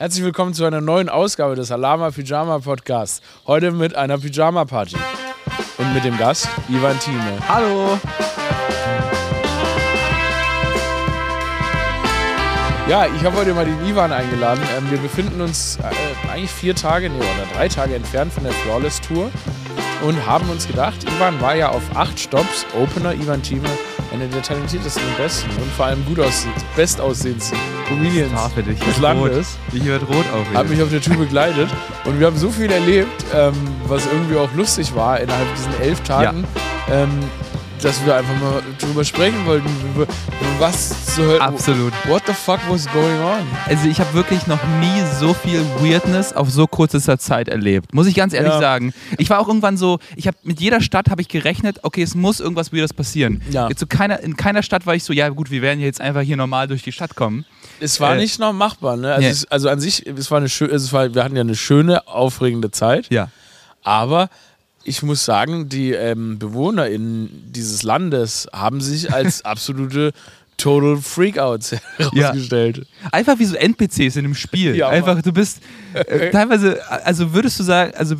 Herzlich willkommen zu einer neuen Ausgabe des Alama Pyjama Podcasts. Heute mit einer Pyjama Party. Und mit dem Gast Ivan Thieme. Hallo. Ja, ich habe heute mal den Ivan eingeladen. Ähm, wir befinden uns äh, eigentlich vier Tage, nee, oder drei Tage entfernt von der Flawless Tour und haben uns gedacht, Ivan war ja auf acht Stops Opener, Ivan Thieme, einer der talentiertesten und besten und vor allem gut aussehend, bestaussehendsten Comedians dich. des. Landes. Ich werde rot auf. Hat mich auf der Tour begleitet und wir haben so viel erlebt, ähm, was irgendwie auch lustig war innerhalb diesen elf Tagen, ähm, dass wir einfach mal drüber sprechen wollten, was zur Hölle. Absolut. What the fuck was going on? Also ich habe wirklich noch nie so viel Weirdness auf so kurzer Zeit erlebt. Muss ich ganz ehrlich Ja. sagen. Ich war auch irgendwann so, ich habe mit jeder Stadt habe ich gerechnet, okay, es muss irgendwas Weirdes passieren. Ja. Jetzt so keiner, in keiner Stadt war ich so, ja gut, wir werden jetzt einfach hier normal durch die Stadt kommen. Es war Äh, nicht noch machbar, ne? Also, nee. es, also an sich, es war eine schöne, wir hatten ja eine schöne, aufregende Zeit, Ja. aber ich muss sagen, die ähm, BewohnerInnen dieses Landes haben sich als absolute Total Freakouts herausgestellt. Einfach wie so NPCs in einem Spiel. Ja, Einfach, du bist äh, teilweise, also würdest du sagen, also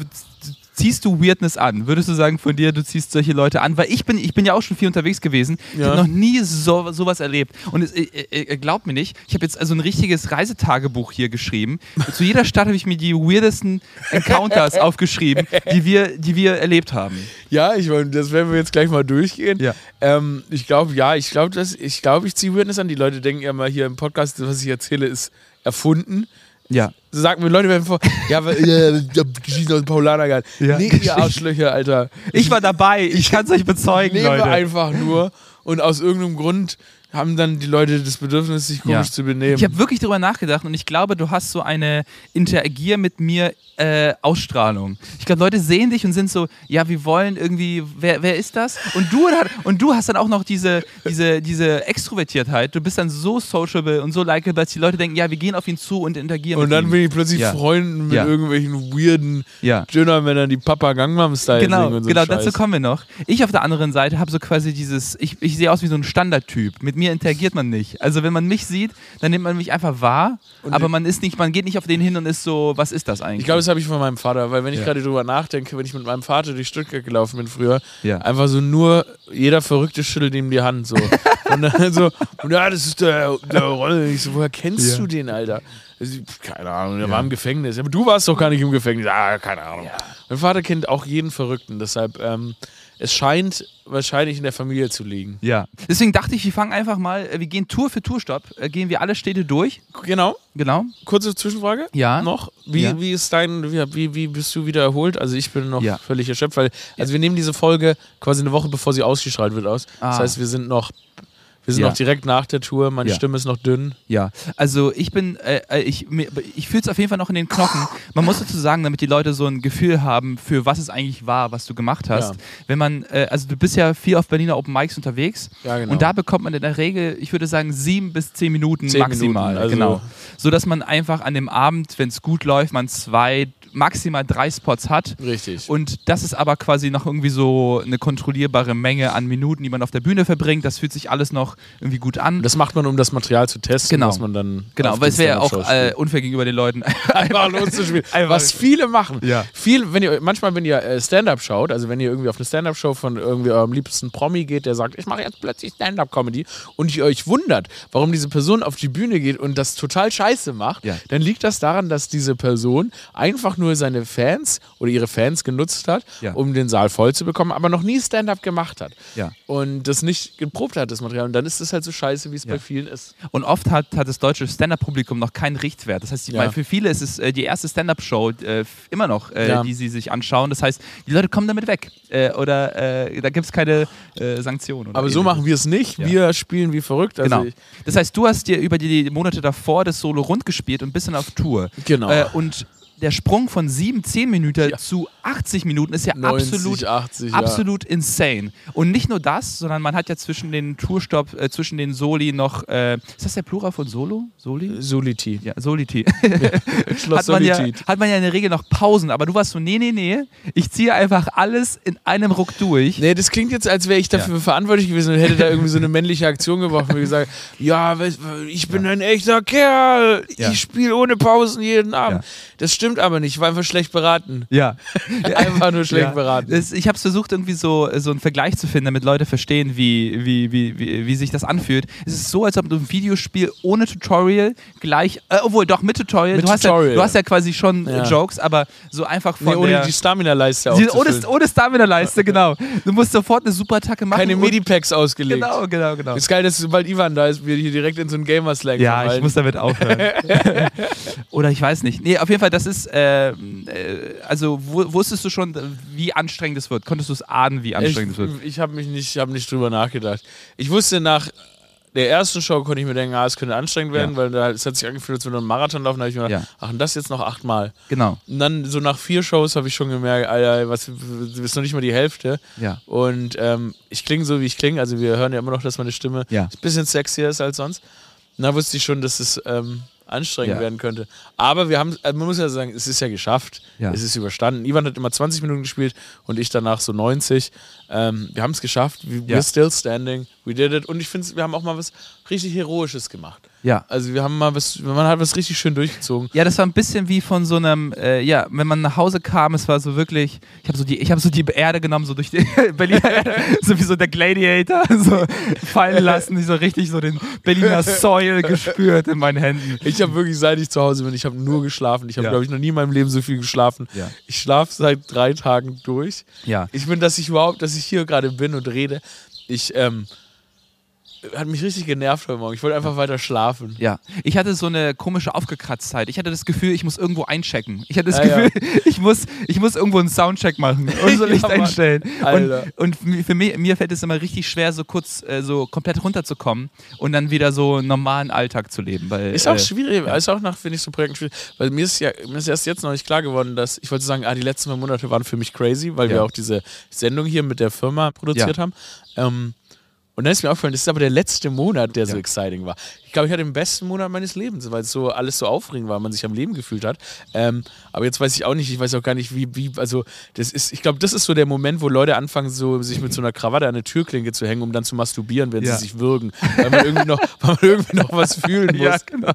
ziehst du Weirdness an? Würdest du sagen von dir, du ziehst solche Leute an? Weil ich bin, ich bin ja auch schon viel unterwegs gewesen. Ich Ja. habe noch nie so, sowas erlebt. Und es, äh, äh, glaubt mir nicht, ich habe jetzt also ein richtiges Reisetagebuch hier geschrieben. Zu jeder Stadt habe ich mir die weirdesten Encounters aufgeschrieben, die wir, die wir erlebt haben. Ja, ich meine, das werden wir jetzt gleich mal durchgehen. Ja. Ähm, ich glaube, ja, ich glaube, ich glaube, ich ziehe Weirdness an. Die Leute denken ja mal hier im Podcast, was ich erzähle, ist erfunden. Ja. So sagen mir Leute werden vor, ja, Geschichten aus dem Paulanergarten. Ja. Nee, ihr Arschlöcher, Alter. Ich war dabei, ich kann es euch bezeugen, lebe Leute. einfach nur und aus irgendeinem Grund haben dann die Leute das Bedürfnis, sich komisch Ja. zu benehmen. Ich habe wirklich darüber nachgedacht und ich glaube, du hast so eine Interagier mit mir äh, Ausstrahlung. Ich glaube, Leute sehen dich und sind so, ja, wir wollen irgendwie, wer, wer ist das? Und du, und du hast dann auch noch diese, diese, diese Extrovertiertheit. Du bist dann so sociable und so likable, dass die Leute denken, ja, wir gehen auf ihn zu und interagieren und mit dann ihm. bin ich plötzlich Ja. Freunden mit Ja. irgendwelchen weirden Ja. Dönermännern, die Papa Gangnam Style Genau, singen und so genau, Scheiß. dazu kommen wir noch. Ich auf der anderen Seite habe so quasi dieses, ich, ich sehe aus wie so ein Standardtyp. Mit mir interagiert man nicht. Also wenn man mich sieht, dann nimmt man mich einfach wahr, Und aber man ist nicht, man geht nicht auf den hin und ist so, was ist das eigentlich? Ich glaube, das habe ich von meinem Vater, weil wenn ich Ja. gerade drüber nachdenke, wenn ich mit meinem Vater durch Stuttgart gelaufen bin früher, Ja. einfach so nur jeder Verrückte schüttelt ihm die Hand so. und dann so, und ja, das ist der, der Rolle. Ich so, woher kennst Ja. du den, Alter? Also, Keine Ahnung, der Ja. war im Gefängnis. Aber du warst doch gar nicht im Gefängnis. Ah, keine Ahnung. Mein Vater kennt auch jeden Verrückten, deshalb, ähm, es scheint wahrscheinlich in der Familie zu liegen. Ja. Deswegen dachte ich, wir fangen einfach mal, äh, wir gehen Tour für Tourstopp, äh, gehen wir alle Städte durch. Genau. Genau. Kurze Zwischenfrage. Ja. Noch. Wie, Ja. wie ist dein, wie, wie, bist du wieder erholt? Also ich bin noch Ja. völlig erschöpft, weil, also wir nehmen diese Folge quasi eine Woche bevor sie ausgestrahlt wird aus. Das Ah. heißt, wir sind noch, wir sind Ja. noch direkt nach der Tour, meine Ja. Stimme ist noch dünn. Ja, also ich bin, äh, äh, ich, ich fühle es auf jeden Fall noch in den Knochen. Man muss dazu sagen, damit die Leute so ein Gefühl haben, für was es eigentlich war, was du gemacht hast. Ja. Wenn man, äh, also du bist ja viel auf Berliner Open Mics unterwegs Ja, genau. und da bekommt man in der Regel, ich würde sagen, sieben bis zehn Minuten Zehn maximal. Minuten, also- genau. So dass man einfach an dem Abend, wenn es gut läuft, man zwei, maximal drei Spots hat. Richtig. Und das ist aber quasi noch irgendwie so eine kontrollierbare Menge an Minuten, die man auf der Bühne verbringt. Das fühlt sich alles noch irgendwie gut an. das macht man, um das Material zu testen, Genau. was man dann. Genau, weil es wäre ja auch äh, unfair gegenüber den Leuten. einfach loszuspielen. Was viele machen. Ja. Viel, wenn ihr, manchmal, wenn ihr äh, Stand-up schaut, also wenn ihr irgendwie auf eine Stand-up-Show von irgendwie eurem liebsten Promi geht, der sagt, ich mache jetzt plötzlich Stand-up-Comedy und ihr euch wundert, warum diese Person auf die Bühne geht und das total scheiße macht, Ja. dann liegt das daran, dass diese Person einfach nur seine Fans oder ihre Fans genutzt hat, Ja. um den Saal voll zu bekommen, aber noch nie Stand-up gemacht hat. Ja. Und das nicht geprobt hat, das Material. Und dann ist es halt so scheiße, wie es Ja. bei vielen ist. Und oft hat, hat das deutsche Stand-Up-Publikum noch keinen Richtwert. Das heißt, die, Ja. für viele ist es äh, die erste Stand-Up-Show äh, immer noch, äh, die sie sich anschauen. Das heißt, die Leute kommen damit weg. Äh, oder äh, da gibt es keine äh, Sanktionen. Aber so machen wir es nicht. Wir spielen wie verrückt. Also Genau. Das heißt, du hast dir über die Monate davor das Solo rund gespielt und bist dann auf Tour. Genau. Und der Sprung von 7, 10 Minuten Ja. zu 80 Minuten ist ja 90, absolut, 80, ja. absolut insane. Und nicht nur das, sondern man hat ja zwischen den Tourstopp, äh, zwischen den Soli noch, äh, ist das der Plural von Solo? Soli? Soliti. Ja, Soliti. Schloss hat, man ja, hat man ja in der Regel noch Pausen, aber du warst so, nee, nee, nee, ich ziehe einfach alles in einem Ruck durch. Nee, das klingt jetzt, als wäre ich dafür verantwortlich gewesen und hätte da irgendwie so eine männliche Aktion gemacht und mir gesagt, ja, ich bin ein echter Kerl, Ja. ich spiele ohne Pausen jeden Abend. Ja. Das stimmt aber nicht, ich war einfach schlecht beraten. Ja. Einfach nur schlecht Ja. beraten. Das, ich habe versucht, irgendwie so, so einen Vergleich zu finden, damit Leute verstehen, wie, wie, wie, wie, wie sich das anfühlt. Es ist so, als ob du ein Videospiel ohne Tutorial gleich, äh, obwohl doch mit Tutorial, Mit du, hast Tutorial. Ja, du hast ja quasi schon äh, Ja. Jokes, aber so einfach von Nee, ohne der... die Stamina-Leiste ohne, ohne Stamina-Leiste, genau. Du musst sofort eine Superattacke machen. Keine Medipacks ausgelegt. Genau, genau, genau. Ist geil, dass sobald Ivan da ist, wir hier direkt in so einen Gamer-Slang Ja, ich verfallen. muss damit aufhören. Oder ich weiß nicht. Nee, auf jeden Fall, das ist, äh, äh, also wu- wusstest du schon, wie anstrengend es wird? Konntest du es ahnen, wie anstrengend es wird? Ich, habe mich nicht, hab nicht drüber nachgedacht. Ich wusste nach der ersten Show konnte ich mir denken, ah, es könnte anstrengend werden, Ja. weil da, es hat sich angefühlt, als würde einen Marathon laufen. Da habe ich mir gedacht, Ja. ach, und das jetzt noch achtmal. Genau. Und dann so nach vier Shows habe ich schon gemerkt, Alter, was, du bist noch nicht mal die Hälfte. Ja. Und ähm, ich klinge so, wie ich klinge. Also wir hören ja immer noch, dass meine Stimme Ja. ein bisschen sexier ist als sonst. Und da wusste ich schon, dass es ähm, anstrengend Ja. werden könnte. Aber wir haben, also man muss ja sagen, es ist ja geschafft. Ja. Es ist überstanden. Ivan hat immer 20 Minuten gespielt und ich danach so 90. Ähm, wir haben es geschafft. We, Ja. We're still standing. We did it. Und ich finde, wir haben auch mal was richtig Heroisches gemacht. Ja. Also wir haben mal was, man hat was richtig schön durchgezogen. Ja, das war ein bisschen wie von so einem, äh, ja, wenn man nach Hause kam, es war so wirklich, ich habe so die, ich habe so die Erde genommen, so durch die Berliner Erde, so wie so der Gladiator, so fallen lassen, ich so richtig so den Berliner Soil gespürt in meinen Händen. Ich habe wirklich, seit ich zu Hause bin, ich habe nur geschlafen. Ich habe, Ja. glaube ich, noch nie in meinem Leben so viel geschlafen. Ja. Ich schlafe seit drei Tagen durch. Ja. Ich bin, dass ich überhaupt, dass ich hier gerade bin und rede. Ich, ähm, hat mich richtig genervt heute Morgen. Ich wollte einfach weiter schlafen. Ja, ich hatte so eine komische Aufgekratztheit. Ich hatte das Gefühl, ich muss irgendwo einchecken. Ich hatte das Ah, ja. Gefühl, ich, muss, ich muss irgendwo einen Soundcheck machen und so Ja, Licht Mann. einstellen. Und, und für mich, mir fällt es immer richtig schwer, so kurz äh, so komplett runterzukommen und dann wieder so einen normalen Alltag zu leben. Weil, Ist auch äh, schwierig, ist auch nach, finde ich, so Projekten schwierig. Weil mir ist ja, mir ist erst jetzt noch nicht klar geworden, dass, ich wollte sagen, ah, die letzten zwei Monate waren für mich crazy, weil Ja. wir auch diese Sendung hier mit der Firma produziert Ja. haben. Ähm, und dann ist mir aufgefallen, das ist aber der letzte Monat, der so Ja. exciting war. Ich glaube, ich hatte den besten Monat meines Lebens, weil es so alles so aufregend war, man sich am Leben gefühlt hat. Ähm, aber jetzt weiß ich auch nicht, ich weiß auch gar nicht, wie, wie, also das ist, ich glaube, das ist so der Moment, wo Leute anfangen, so sich mit so einer Krawatte an eine Türklinke zu hängen, um dann zu masturbieren, wenn Ja. sie sich würgen. Weil man irgendwie noch, weil man irgendwie noch was fühlen muss. Ja, genau.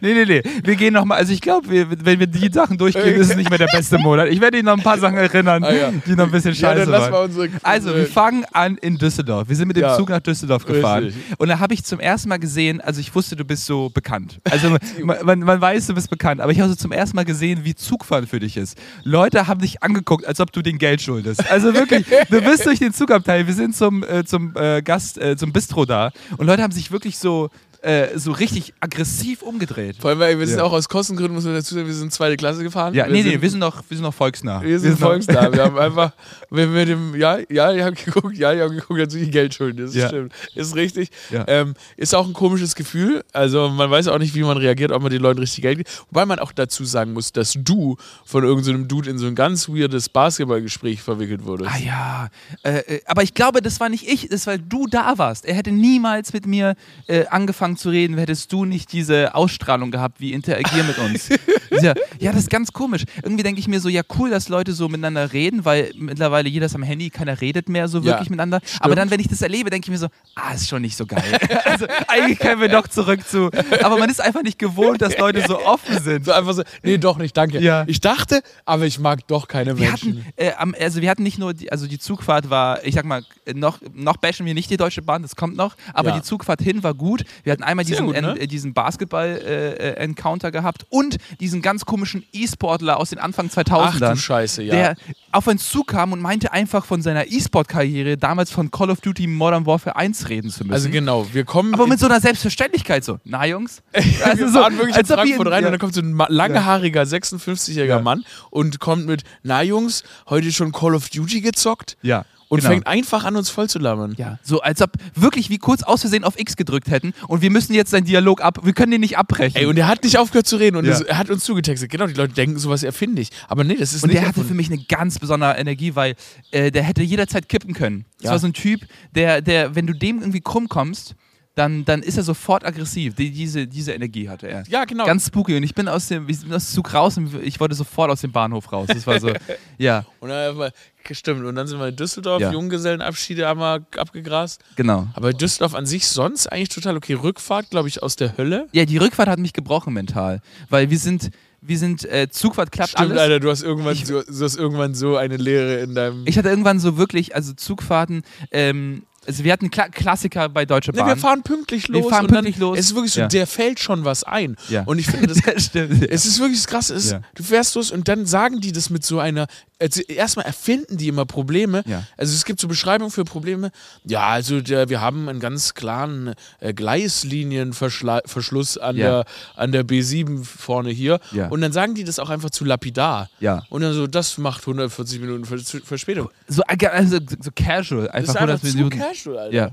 Nee, nee, nee. Wir gehen nochmal, also ich glaube, wenn wir die Sachen durchgehen, ist es nicht mehr der beste Monat. Ich werde Ihnen noch ein paar Sachen erinnern, Ah, ja. die noch ein bisschen Ja, scheiße lass waren. Also, wir fangen an in Düsseldorf. Wir sind mit dem Ja. Zug nach Düsseldorf gefahren. Richtig. Und da habe ich zum ersten Mal gesehen, also ich wusste, du bist so bekannt. Also man, man, man weiß, du bist bekannt, aber ich habe so zum ersten Mal gesehen, wie Zugfahren für dich ist. Leute haben dich angeguckt, als ob du den Geld schuldest. Also wirklich, du bist durch den Zugabteil, wir sind zum, äh, zum äh, Gast, äh, zum Bistro da und Leute haben sich wirklich so, äh, so richtig aggressiv umgedreht. Vor allem, weil wir sind Ja. auch aus Kostengründen, muss man dazu sagen, wir sind zweite Klasse gefahren. Ja, wir nee, sind, nee, wir sind noch, wir sind noch volksnah. Wir sind noch- volksnah. Wir haben einfach, wenn wir dem, ja, ja, die haben geguckt, ja, die haben geguckt, dass sie Geld schulden. Das Ja. stimmt. Ist richtig. Ja. Ähm, ist auch ein komisches Gefühl. Also man weiß auch nicht, wie man reagiert, ob man den Leuten richtig Geld gibt. Wobei man auch dazu sagen muss, dass du von irgendeinem Dude in so ein ganz weirdes Basketballgespräch verwickelt wurdest. Ah ja, äh, äh, aber ich glaube, das war nicht ich, das war, weil du da warst. Er hätte niemals mit mir äh, angefangen zu reden, hättest du nicht diese Ausstrahlung gehabt, wie interagier mit uns. ja, ja, das ist ganz komisch. Irgendwie denke ich mir so, ja cool, dass Leute so miteinander reden, weil mittlerweile jeder ist am Handy, keiner redet mehr so Ja, wirklich miteinander. Aber dann, wenn ich das erlebe, denke ich mir so, ah, ist schon nicht so geil. also eigentlich können wir doch zurück zu. Aber man ist einfach nicht gewohnt, dass Leute so offen sind. So einfach so, nee, doch nicht, danke. Ja. Ich dachte, aber ich mag doch keine Wir Menschen. hatten, äh, also wir hatten nicht nur, die, also die Zugfahrt war, ich sag mal, noch, noch bashen wir nicht die Deutsche Bahn, das kommt noch, aber Ja. die Zugfahrt hin war gut. Wir hatten einmal diesen, gut, ne? en- äh, diesen Basketball-Encounter gehabt und diesen ganz komischen E-Sportler aus den Anfang 2000ern. Ach du Scheiße, ja. Der auf uns zukam und meinte einfach von seiner E-Sport-Karriere damals von Call of Duty Modern Warfare 1 reden zu müssen. also genau, wir kommen. aber mit so einer Selbstverständlichkeit so, na Jungs? Also wir so, fahren wirklich in als ob Frankfurt rein ja. und dann kommt so ein langhaariger 56-jähriger Ja. Mann und kommt mit, na Jungs, heute schon Call of Duty gezockt? Ja. Und Genau. fängt einfach an, uns voll zu labern. Ja, so als ob wirklich wie kurz aus Versehen auf X gedrückt hätten und wir müssen jetzt seinen Dialog ab, wir können den nicht abbrechen. Ey, und er hat nicht aufgehört zu reden und Ja. er hat uns zugetextet. Genau, die Leute denken, sowas erfinde ich. Aber nee, das ist Und nicht der hatte für mich eine ganz besondere Energie, weil äh, der hätte jederzeit kippen können. Das Ja. war so ein Typ, der, der, wenn du dem irgendwie krumm kommst, dann, dann ist er sofort aggressiv. Die, diese, diese Energie hatte er. Ja, genau. Ganz spooky. Und ich bin aus dem, wir sind aus dem Zug raus und ich wollte sofort aus dem Bahnhof raus. Das war so, ja, Und dann, wir- stimmt, und dann sind wir in Düsseldorf, Ja. Junggesellenabschiede haben wir abgegrast. genau. Aber Düsseldorf an sich sonst eigentlich total okay. Rückfahrt, glaube ich, aus der Hölle. Ja, die Rückfahrt hat mich gebrochen mental. Weil wir sind, wir sind, äh, Zugfahrt klappt Stimmt, alles. Alter, du hast irgendwann, Ich- so, du hast irgendwann so eine Leere in deinem. Ich hatte irgendwann so wirklich, also Zugfahrten, ähm, also wir hatten Kla Klassiker bei Deutsche Nee, Bahn. wir fahren pünktlich los. Wir fahren und dann, pünktlich los. Es ist wirklich so, Ja. der fällt schon was ein. Ja. Und ich finde das. das stimmt. Es ist wirklich das Krasse. Es. Du fährst los und dann sagen die das mit so einer. Also erstmal erfinden die immer Probleme. Ja. Also es gibt so Beschreibungen für Probleme. Ja, also der, wir haben einen ganz klaren äh, Gleislinienverschluss an, Ja. der, an der B7 vorne hier. Ja. Und dann sagen die das auch einfach zu lapidar. Ja. Und dann so, das macht 140 Minuten Vers Verspätung. So, also, so casual. Das Einfach ist einfach 100 zu Minuten. casual, Alter. Ja.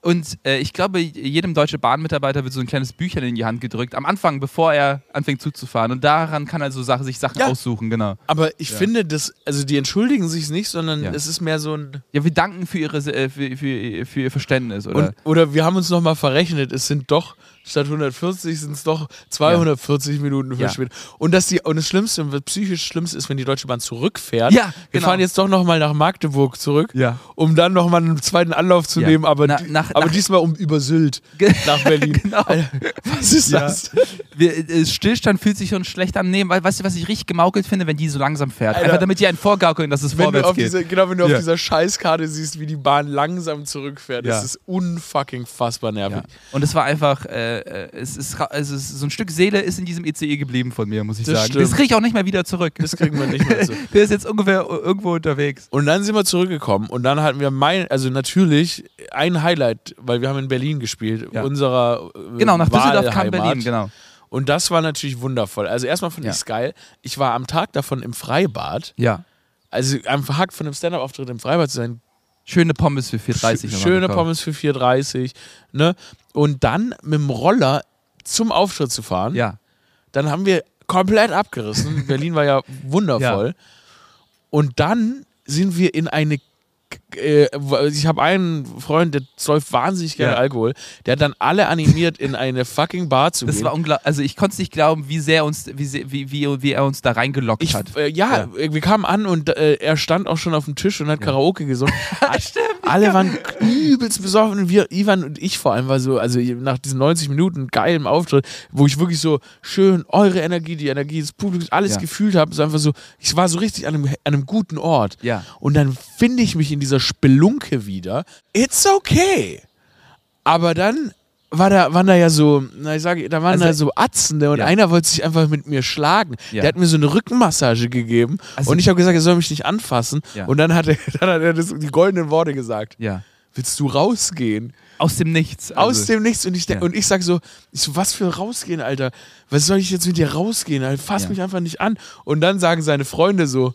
Und äh, ich glaube, jedem deutsche Bahnmitarbeiter wird so ein kleines Büchlein in die Hand gedrückt, am Anfang, bevor er anfängt Zug zu fahren. Und daran kann er so Sachen, sich Sachen Ja. aussuchen, genau. Aber ich finde, das, also die entschuldigen sich nicht, sondern Ja. es ist mehr so ein. Ja, wir danken für, ihre, äh, für, für, für ihr Verständnis, oder? Und, oder wir haben uns nochmal verrechnet, es sind doch, statt 140 sind es doch 240 Minuten Ja. verspätet. Und, dass die, und das Schlimmste, das psychisch Schlimmste ist, wenn die Deutsche Bahn zurückfährt. Ja, Wir genau. fahren jetzt doch nochmal nach Magdeburg zurück, Ja. um dann nochmal einen zweiten Anlauf zu Ja. nehmen, aber, Na- nach- aber nach- diesmal um über Sylt nach Berlin. Genau. Alter, was ist Ja. das? Wir, äh, Stillstand fühlt sich schon schlecht an. Nee, weil, weißt du, was ich richtig gemaukelt finde, wenn die so langsam fährt? Alter. Einfach damit die einen vorgaukeln, dass es Wenn vorwärts geht. dieser, genau, wenn du Ja. auf dieser Scheißkarte siehst, wie die Bahn langsam zurückfährt, Ja. das ist unfucking fassbar nervig. Ja. Und es war einfach, äh, äh, es ist, also es ist, so ein Stück Seele ist in diesem ECE geblieben von mir, muss ich Das sagen. stimmt. Das kriege ich auch nicht mehr wieder zurück. Das kriegen wir nicht mehr so. Der ist jetzt ungefähr irgendwo unterwegs. Und dann sind wir zurückgekommen und dann hatten wir mein, also natürlich ein Highlight, weil wir haben in Berlin gespielt, Ja. unserer äh, Genau, nach Düsseldorf kam. Berlin, genau. Und das war natürlich wundervoll. Also erstmal fand Ja. ich es geil. Ich war am Tag davon im Freibad. Ja. Also am Tag von einem Stand-Up-Auftritt im Freibad zu sein. Schöne Pommes für 4,30 nochmal Schöne. Pommes für 4,30. Ne? Und dann mit dem Roller zum Auftritt zu fahren. Ja. Dann haben wir komplett abgerissen. Berlin war ja wundervoll. Und dann sind wir in eine. Äh, ich habe einen Freund, der säuft wahnsinnig gerne Ja. Alkohol. Der hat dann alle animiert, in eine fucking Bar zu Das gehen. war unglaublich. Also ich konnte es nicht glauben, wie sehr uns, wie, wie, wie, wie er uns da reingelockt ich, hat. äh, ja, wir kamen an und äh, er stand auch schon auf dem Tisch und hat Karaoke gesungen. Stimmt. Alle waren übelst besoffen und wir, Ivan und ich vor allem, war so, also nach diesen 90 Minuten geilem Auftritt, wo ich wirklich so schön eure Energie, die Energie des Publikums, alles Ja. gefühlt habe, so einfach so, ich war so richtig an einem, an einem guten Ort. Ja. Und dann finde ich mich in dieser Spelunke wieder. It's okay. Aber dann war da, waren da ja so, na ich sage, da waren Also- da so Atzende und Ja. einer wollte sich einfach mit mir schlagen. Ja. Der hat mir so eine Rückenmassage gegeben Also- und ich habe gesagt, er soll mich nicht anfassen. Ja. Und dann hat er, dann hat er das, die goldenen Worte gesagt. Willst du rausgehen? Aus dem Nichts. Aus Also, dem Nichts. Und ich, Ja. und ich sag so, ich so, was für rausgehen, Alter? Was soll ich jetzt mit dir rausgehen? Alter? Fass mich einfach nicht an. Und dann sagen seine Freunde so,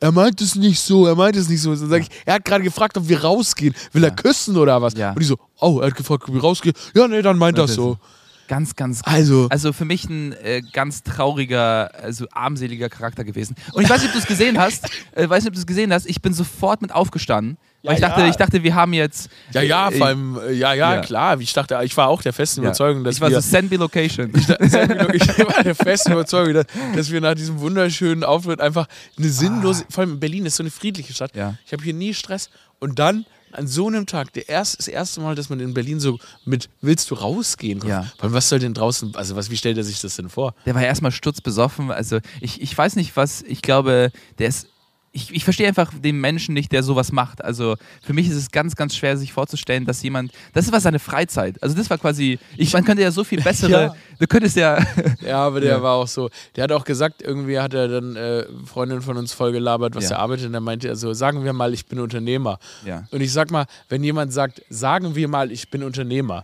er meint es nicht so, er meint es nicht so. Dann sage ich, er hat gerade gefragt, ob wir rausgehen. Will er küssen oder was? Ja. Und die so, oh, er hat gefragt, ob wir rausgehen. Ja, nee, dann meint das er so. Ganz, ganz Also, Also für mich ein äh, ganz trauriger, also armseliger Charakter gewesen. Und ich weiß nicht, ob du es gesehen hast. Äh, weiß nicht, ob du es gesehen hast. Ich bin sofort mit aufgestanden. Ja, weil ich dachte, ja. ich dachte, wir haben jetzt. ja, ja, äh, vor allem, äh, ja, ja, ja. klar. Ich dachte, ich war auch der festen. Überzeugung, dass ich war wir. so Send me Location. ich war der festen Überzeugung, dass, dass wir nach diesem wunderschönen Auftritt einfach eine sinnlose, vor allem Berlin ist so eine friedliche Stadt. Ah. Ich habe hier nie Stress. Und dann an so einem Tag, der erst, das erste Mal, dass man in Berlin so mit Willst du rausgehen? Ja. Allem, was soll denn draußen, also was, wie stellt er sich das denn vor? Der war erstmal sturzbesoffen. Also ich, ich weiß nicht, was, ich glaube, der ist. Ich, ich verstehe einfach den Menschen nicht, der sowas macht. Also für mich ist es ganz, ganz schwer, sich vorzustellen, dass jemand. Das war seine Freizeit. Also das war quasi. Ich, man könnte ja so viel bessere. Ja. Du könntest ja. Ja, aber der Ja. war auch so. Der hat auch gesagt, irgendwie hat er dann äh, Freundin von uns voll gelabert, was Ja. er arbeitet. Und dann meinte er so, sagen wir mal, ich bin Unternehmer. Ja. Und ich sag mal, wenn jemand sagt, sagen wir mal, ich bin Unternehmer,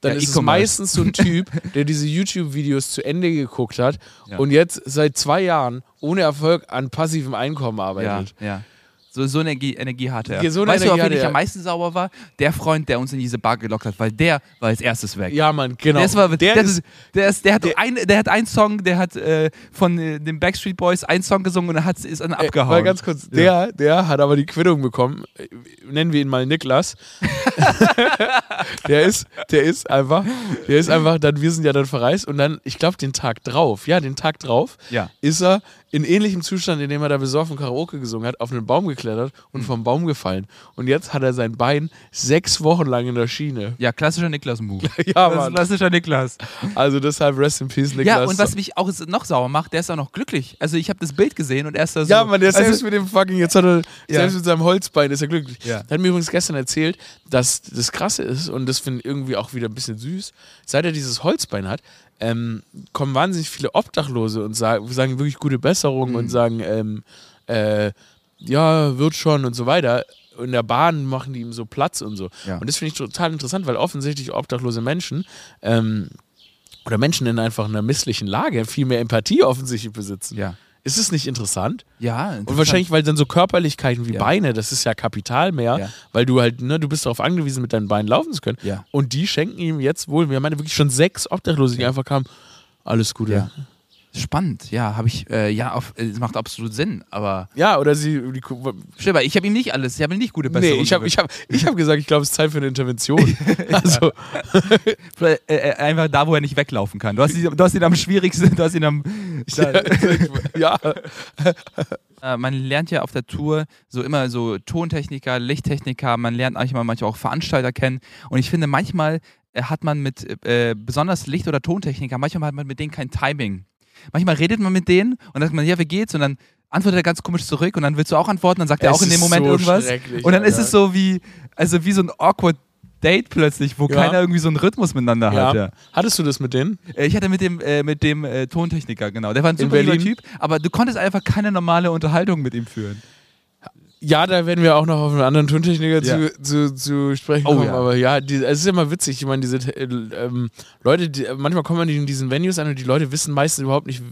dann Ja, ist es meistens so ein Typ, der diese YouTube-Videos zu Ende geguckt hat Ja. und jetzt seit zwei Jahren ohne Erfolg an passivem Einkommen Ja, arbeitet. ja. So, so eine Energie, Energie hatte er. Ja, so eine weißt du, Energie auf wen ich am meisten sauer war? Der Freund, der uns in diese Bar gelockt hat, weil der war als erstes weg. Ja, Mann, genau. Der, war, der der, ist, der, ist, der, hat der- ein, der hat einen Song, der hat äh, von äh, den Backstreet Boys einen Song gesungen und er hat, ist dann abgehauen. Mal ganz kurz, der, der hat aber die Quittung bekommen. Nennen wir ihn mal Niklas. der ist, der ist einfach, der ist einfach, dann, wir sind ja dann verreist und dann, ich glaube, den Tag drauf, ja, den Tag drauf, Ja. ist er in ähnlichem Zustand, in dem er da besoffen Karaoke gesungen hat, auf einen Baum geklettert und vom Baum gefallen. Und jetzt hat er sein Bein sechs Wochen lang in der Schiene. Ja, klassischer Niklas-Move. Ja, Mann. klassischer Niklas. Also deshalb Rest in Peace, Niklas. Ja, und was mich auch noch sauer macht, der ist auch noch glücklich. Also ich habe das Bild gesehen und er ist da so. Ja, man, der also, selbst mit dem fucking, jetzt hat er, Ja. selbst mit seinem Holzbein ist er glücklich. Ja. Er hat mir übrigens gestern erzählt, dass das Krasse ist, und das finde ich irgendwie auch wieder ein bisschen süß, seit er dieses Holzbein hat, ähm, kommen wahnsinnig viele Obdachlose und sagen, sagen wirklich gute Besserung Mhm. und sagen, ähm, äh, ja, wird schon und so weiter. In der Bahn machen die ihm so Platz und so. Ja. Und das finde ich total interessant, weil offensichtlich obdachlose Menschen ähm, oder Menschen in einfach einer misslichen Lage viel mehr Empathie offensichtlich besitzen. Ja. Ist es nicht interessant? Ja, Und wahrscheinlich, weil dann so Körperlichkeiten wie Ja. Beine, das ist ja Kapital mehr, Ja. weil du halt, ne, du bist darauf angewiesen, mit deinen Beinen laufen zu können. Ja. Und die schenken ihm jetzt wohl, wir meinen wirklich schon sechs Obdachlose, die einfach kamen, alles Gute. Ja. Spannend, ja, habe ich, äh, ja, auf, äh, das macht absolut Sinn, aber. Ja, oder sie, die, Stimmt, aber ich habe ihm nicht alles, ich habe ihm nicht gute Besserung. nee, ich habe ich hab, ich hab gesagt, ich glaube, es ist Zeit für eine Intervention. Also, äh, äh, einfach da, wo er nicht weglaufen kann. Du hast ihn, du hast ihn am schwierigsten, du hast ihn am. ja, Äh, man lernt ja auf der Tour so immer so Tontechniker, Lichttechniker, man lernt manchmal, manchmal auch Veranstalter kennen. Und ich finde, manchmal hat man mit äh, besonders Licht- oder Tontechniker, manchmal hat man mit denen kein Timing. Manchmal redet man mit denen und dann sagt man, ja, wie geht's? Und dann antwortet er ganz komisch zurück und dann willst du auch antworten, dann sagt er Es auch in dem ist Moment so irgendwas. Und dann ist Alter. es so wie, also wie so ein awkward Date plötzlich, wo Ja. keiner irgendwie so einen Rhythmus miteinander hat. ja. Ja. Hattest du das mit denen? Äh, Ich hatte mit dem, äh, mit dem äh, Tontechniker, genau. Der war ein In super lieber? Typ, aber du konntest einfach keine normale Unterhaltung mit ihm führen. Ja, da werden wir auch noch auf einen anderen Tontechniker Ja. zu, zu, zu sprechen Oh, kommen. ja. Aber ja, die, es ist immer witzig. Ich meine, diese äh, ähm, Leute, die, manchmal kommen die in diesen Venues an und die Leute wissen meistens überhaupt nicht,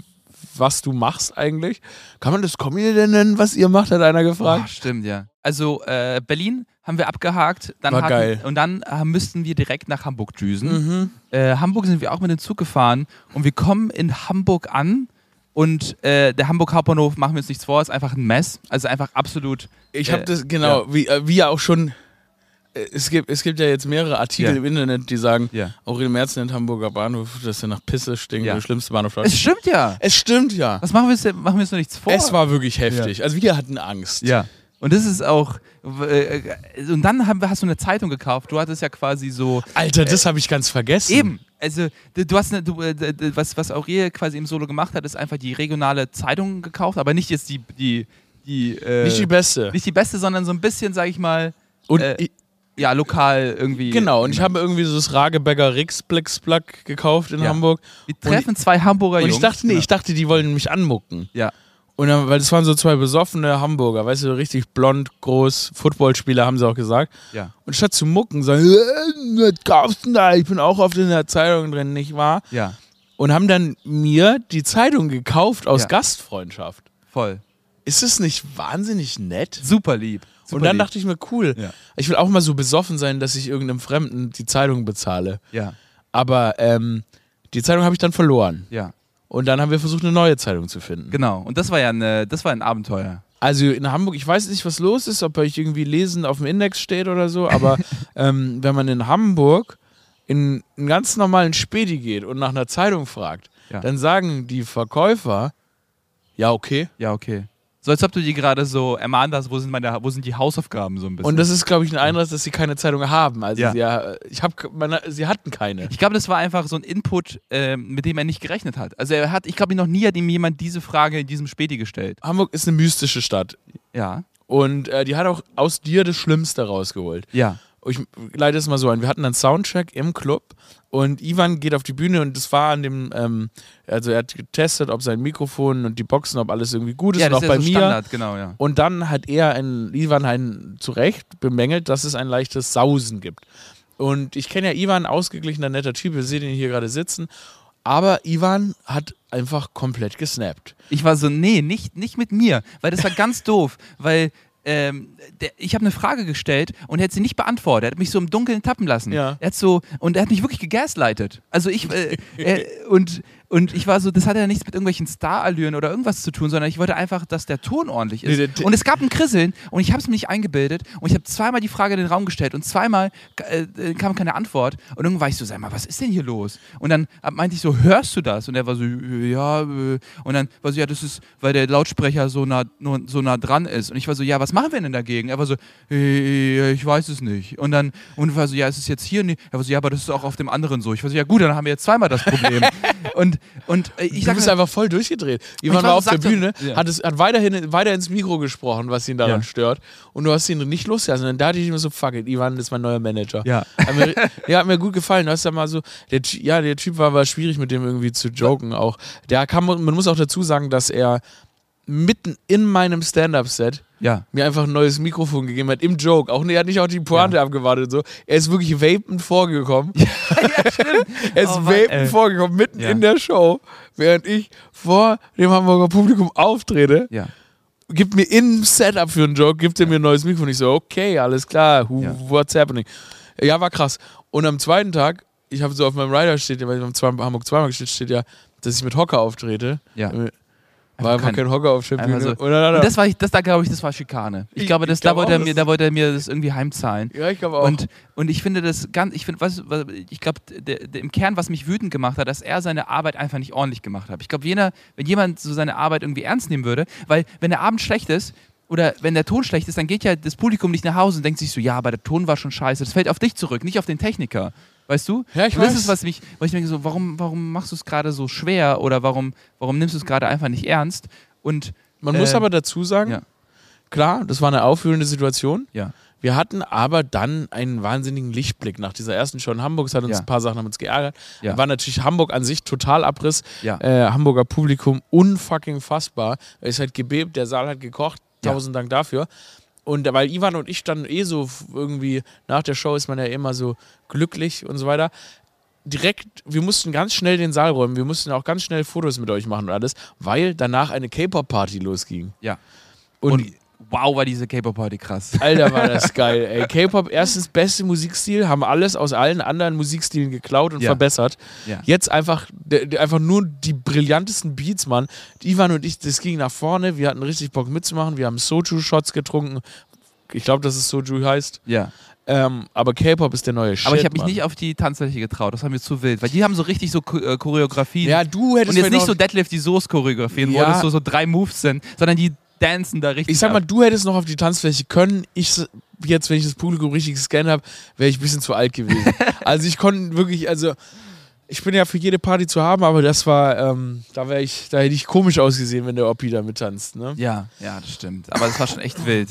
was du machst eigentlich. Kann man das Comedy denn nennen, was ihr macht, hat einer gefragt. stimmt, ja. Also äh, Berlin haben wir abgehakt. Dann War hatten, geil. Und dann äh, müssten wir direkt nach Hamburg düsen. Mhm. Äh, Hamburg sind wir auch mit dem Zug gefahren und wir kommen in Hamburg an und äh, der Hamburg Hauptbahnhof, machen wir uns nichts vor, ist einfach ein Mess. Also einfach absolut. Ich Äh, habe das, genau, wie, äh, wie ja auch schon, äh, es gibt, es gibt ja jetzt mehrere Artikel Ja. im Internet, die sagen, Ja. Aurel Merz nennt Hamburger Bahnhof, dass er nach Pisse stinkt, Ja. der schlimmste Bahnhof Es stimmt ja. Es stimmt ja. Was machen wir uns, denn- machen wir uns noch nichts vor? Es war wirklich heftig. Also wir hatten Angst. Ja. Und das ist auch. Äh, äh, und dann haben, hast du eine Zeitung gekauft. Du hattest ja quasi so. Alter, das habe ich ganz vergessen. Eben. Also, du hast eine, du, äh, was, was Aurel quasi im Solo gemacht hat, ist einfach die regionale Zeitung gekauft, aber nicht jetzt die. die, die äh, Nicht die beste. nicht die beste, sondern so ein bisschen, sag ich mal, Und äh, ich, ja, lokal irgendwie. genau, und ich habe irgendwie so das Ragebäcker Rixblixplack gekauft in Ja. Hamburg. Wir treffen zwei Hamburger Und Jungs. ich dachte, nee, Genau. ich dachte, die wollen mich anmucken. Ja. Und dann, weil das waren so zwei besoffene Hamburger, weißt du, richtig blond, groß, Footballspieler, haben sie auch gesagt. Ja. Und statt zu mucken, sagen, äh, was kaufst du denn da? Ich bin auch oft in der Zeitung drin, nicht wahr? Ja. Und haben dann mir die Zeitung gekauft aus Ja. Gastfreundschaft. Voll. Ist es nicht wahnsinnig nett? Super lieb. Super Und dann lieb. dachte ich mir, cool, Ja. ich will auch mal so besoffen sein, dass ich irgendeinem Fremden die Zeitung bezahle. Ja. Aber ähm, die Zeitung habe ich dann verloren. Ja. Und dann haben wir versucht, eine neue Zeitung zu finden. Genau. Und das war ja eine, das war ein Abenteuer. Also in Hamburg, ich weiß nicht, was los ist, ob euch irgendwie Lesen auf dem Index steht oder so, aber ähm, wenn man in Hamburg in einen ganz normalen Späti geht und nach einer Zeitung fragt, Ja. dann sagen die Verkäufer, ja, okay. Ja, okay. So als ob du die gerade so ermahnt hast, wo sind, meine, wo sind die Hausaufgaben so ein bisschen. Und das ist, glaube ich, ein Einlass, dass sie keine Zeitung haben. Also Ja. sie, ich hab, meine, sie hatten keine. ich glaube, das war einfach so ein Input, ähm, mit dem er nicht gerechnet hat. Also er hat, ich glaube, noch nie hat ihm jemand diese Frage in diesem Späti gestellt. Hamburg ist eine mystische Stadt. Ja. Und äh, die hat auch aus dir das Schlimmste rausgeholt. Ja. Ich leite es mal so ein. Wir hatten einen Soundcheck im Club und Ivan geht auf die Bühne und das war an dem, ähm, also er hat getestet, ob sein Mikrofon und die Boxen, ob alles irgendwie gut ist ja, und auch ist ja bei so mir. Standard, genau, ja. Und dann hat er, ein, Ivan, ein, zu Recht bemängelt, dass es ein leichtes Sausen gibt. Und ich kenne ja Ivan, ausgeglichener, netter Typ, wir sehen ihn hier gerade sitzen. Aber Ivan hat einfach komplett gesnappt. Ich war so, nee, nicht, nicht mit mir, weil das war ganz doof, weil ähm, der, ich habe eine Frage gestellt und er hat sie nicht beantwortet. Er hat mich so im Dunkeln tappen lassen. Ja. Er hat so, und er hat mich wirklich gegaslightet. Also ich, äh, er, und, und ich war so, das hat ja nichts mit irgendwelchen Starallüren oder irgendwas zu tun, sondern ich wollte einfach, dass der Ton ordentlich ist. Nee, und es gab ein Krisseln und ich habe es mir nicht eingebildet und ich habe zweimal die Frage in den Raum gestellt und zweimal äh, kam keine Antwort und irgendwann war ich so, sag mal, was ist denn hier los? Und dann äh, meinte ich so, hörst du das? Und er war so, ja, äh. und dann war so, ja, das ist, weil der Lautsprecher so nah, so nah dran ist. Und ich war so, ja, was machen wir denn dagegen? Er war so, äh, ich weiß es nicht. Und dann, und war so, ja, ist es jetzt hier? Er war so, ja, aber das ist auch auf dem anderen so. Ich war so, ja gut, dann haben wir jetzt zweimal das Problem. und, und äh, ich du bist mal- einfach voll durchgedreht. Ivan war auf der Bühne, Ja. hat, es, hat weiterhin, weiter ins Mikro gesprochen, was ihn daran Ja. stört. Und du hast ihn nicht losgelassen. Und dann dachte ich mir so, fuck it, Ivan ist mein neuer Manager. Ja. Hat mir, ja, hat mir gut gefallen. Du hast ja mal so, der, ja, der Typ war, war schwierig mit dem irgendwie zu joken auch. Der kam, man muss auch dazu sagen, dass er mitten in meinem Stand-Up-Set ja. mir einfach ein neues Mikrofon gegeben hat, im Joke. Auch, er hat nicht auch die Pointe abgewartet und so. Er ist wirklich vapend vorgekommen. er ist Oh Mann, vapend ey. vorgekommen, mitten Ja. in der Show, während ich vor dem Hamburger Publikum auftrete. Ja. Gibt mir im Setup für einen Joke, gibt er mir ein neues Mikrofon. Ich so, okay, alles klar, who, Ja. what's happening? Ja, war krass. Und am zweiten Tag, ich habe so auf meinem Rider steht, weil ich am Hamburg zweimal steht, steht ja, dass ich mit Hocker auftrete. Ja. War einfach kein- Hocker auf der einfach Bühne. so. Und das war ich, das da glaube ich, das war Schikane. Ich Ich- glaube, das, ich glaub da, wollte er mir, das- da wollte er mir das irgendwie heimzahlen. ja, ich glaube auch. Und, und ich finde das ganz, ich finde, was, was ich glaube, im Kern, was mich wütend gemacht hat, dass er seine Arbeit einfach nicht ordentlich gemacht hat. Ich glaube, jener, wenn jemand so seine Arbeit irgendwie ernst nehmen würde, weil wenn der Abend schlecht ist oder wenn der Ton schlecht ist, dann geht ja das Publikum nicht nach Hause und denkt sich so, ja, aber der Ton war schon scheiße. Das fällt auf dich zurück, nicht auf den Techniker. Weißt du? Ja, ich und das weiß. ist, was mich, was ich denke, so, warum, warum machst du es gerade so schwer oder warum, warum nimmst du es gerade einfach nicht ernst? Und Man muss äh, aber dazu sagen, ja. klar, das war eine aufführende Situation. ja, Wir hatten aber dann einen wahnsinnigen Lichtblick nach dieser ersten Show in Hamburg. Es hat uns Ja. ein paar Sachen haben uns geärgert. Ja. War natürlich Hamburg an sich total Abriss. ja, Äh, Hamburger Publikum unfucking fassbar. Es halt gebebt, der Saal hat gekocht. Tausend Dank dafür. Und weil Ivan und ich dann eh so irgendwie nach der Show ist man ja immer so glücklich und so weiter. Direkt, wir mussten ganz schnell den Saal räumen. Wir mussten auch ganz schnell Fotos mit euch machen und alles, weil danach eine K-Pop-Party losging. ja. Und, Und, wow, war diese K-Pop-Party krass. Alter, war das geil, ey. K-Pop, erstens beste Musikstil, haben alles aus allen anderen Musikstilen geklaut und Ja. verbessert. Ja. Jetzt einfach, einfach nur die brillantesten Beats, Mann. Ivan und ich, das ging nach vorne. Wir hatten richtig Bock mitzumachen. Wir haben Soju-Shots getrunken. Ich glaube, dass es Soju heißt. Ja. Ähm, aber K-Pop ist der neue Shit. Aber ich habe mich Mann. nicht auf die Tanzfläche getraut, das war mir zu wild. Weil die haben so richtig so äh, Choreografien. Ja, du hättest und jetzt nicht so Deadlift die Soße Choreografien, wo Ja. das so, so drei Moves sind, sondern die dancen da richtig. Ich sag mal, ab. du hättest noch auf die Tanzfläche können. Ich jetzt, wenn ich das Publikum richtig gescannt habe, wäre ich ein bisschen zu alt gewesen. also ich konnte wirklich, also ich bin ja für jede Party zu haben, aber das war, ähm, da wäre ich, da hätte ich komisch ausgesehen, wenn der Oppi da mittanzt. Ne? Ja, ja, das stimmt. Aber das war schon echt wild.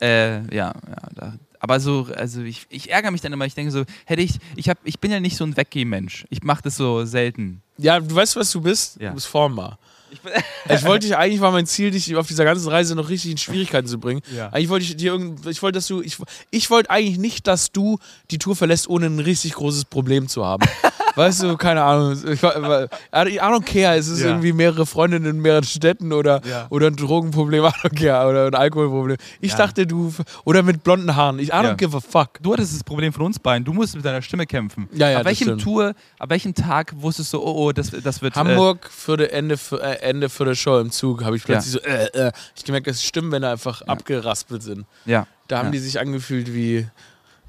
Äh, ja, ja. Da. Aber so, also ich, ich ärgere mich dann immer, ich denke so, hätte ich, ich hab, ich bin ja nicht so ein Weggeh-Mensch. Ich mache das so selten. Ja, du weißt, was du bist? Ja. Du bist formbar. Ich wollte dich, eigentlich war mein Ziel, dich auf dieser ganzen Reise noch richtig in Schwierigkeiten zu bringen. Ja. Eigentlich wollte ich dir irgend, ich wollte, dass du, ich, ich wollte eigentlich nicht, dass du die Tour verlässt, ohne ein richtig großes Problem zu haben. weißt du, keine Ahnung. Ich, war- war- I don't care. Es ist Ja. irgendwie mehrere Freundinnen in mehreren Städten oder, Ja. oder ein Drogenproblem, I don't care. Oder ein Alkoholproblem. Ich Ja. dachte, du, oder mit blonden Haaren. Ich, I don't Ja. give a fuck. du hattest das Problem von uns beiden. Du musst mit deiner Stimme kämpfen. Ja, ja, ab welchem. Tour, ab welchem Tag wusstest du, oh, oh, das, das wird. Hamburg für der Ende, für, äh, Ende für der Show im Zug habe ich plötzlich so, äh, äh, ich gemerkt, dass die Stimmbänder einfach abgeraspelt sind. Ja. Da haben Ja. die sich angefühlt wie,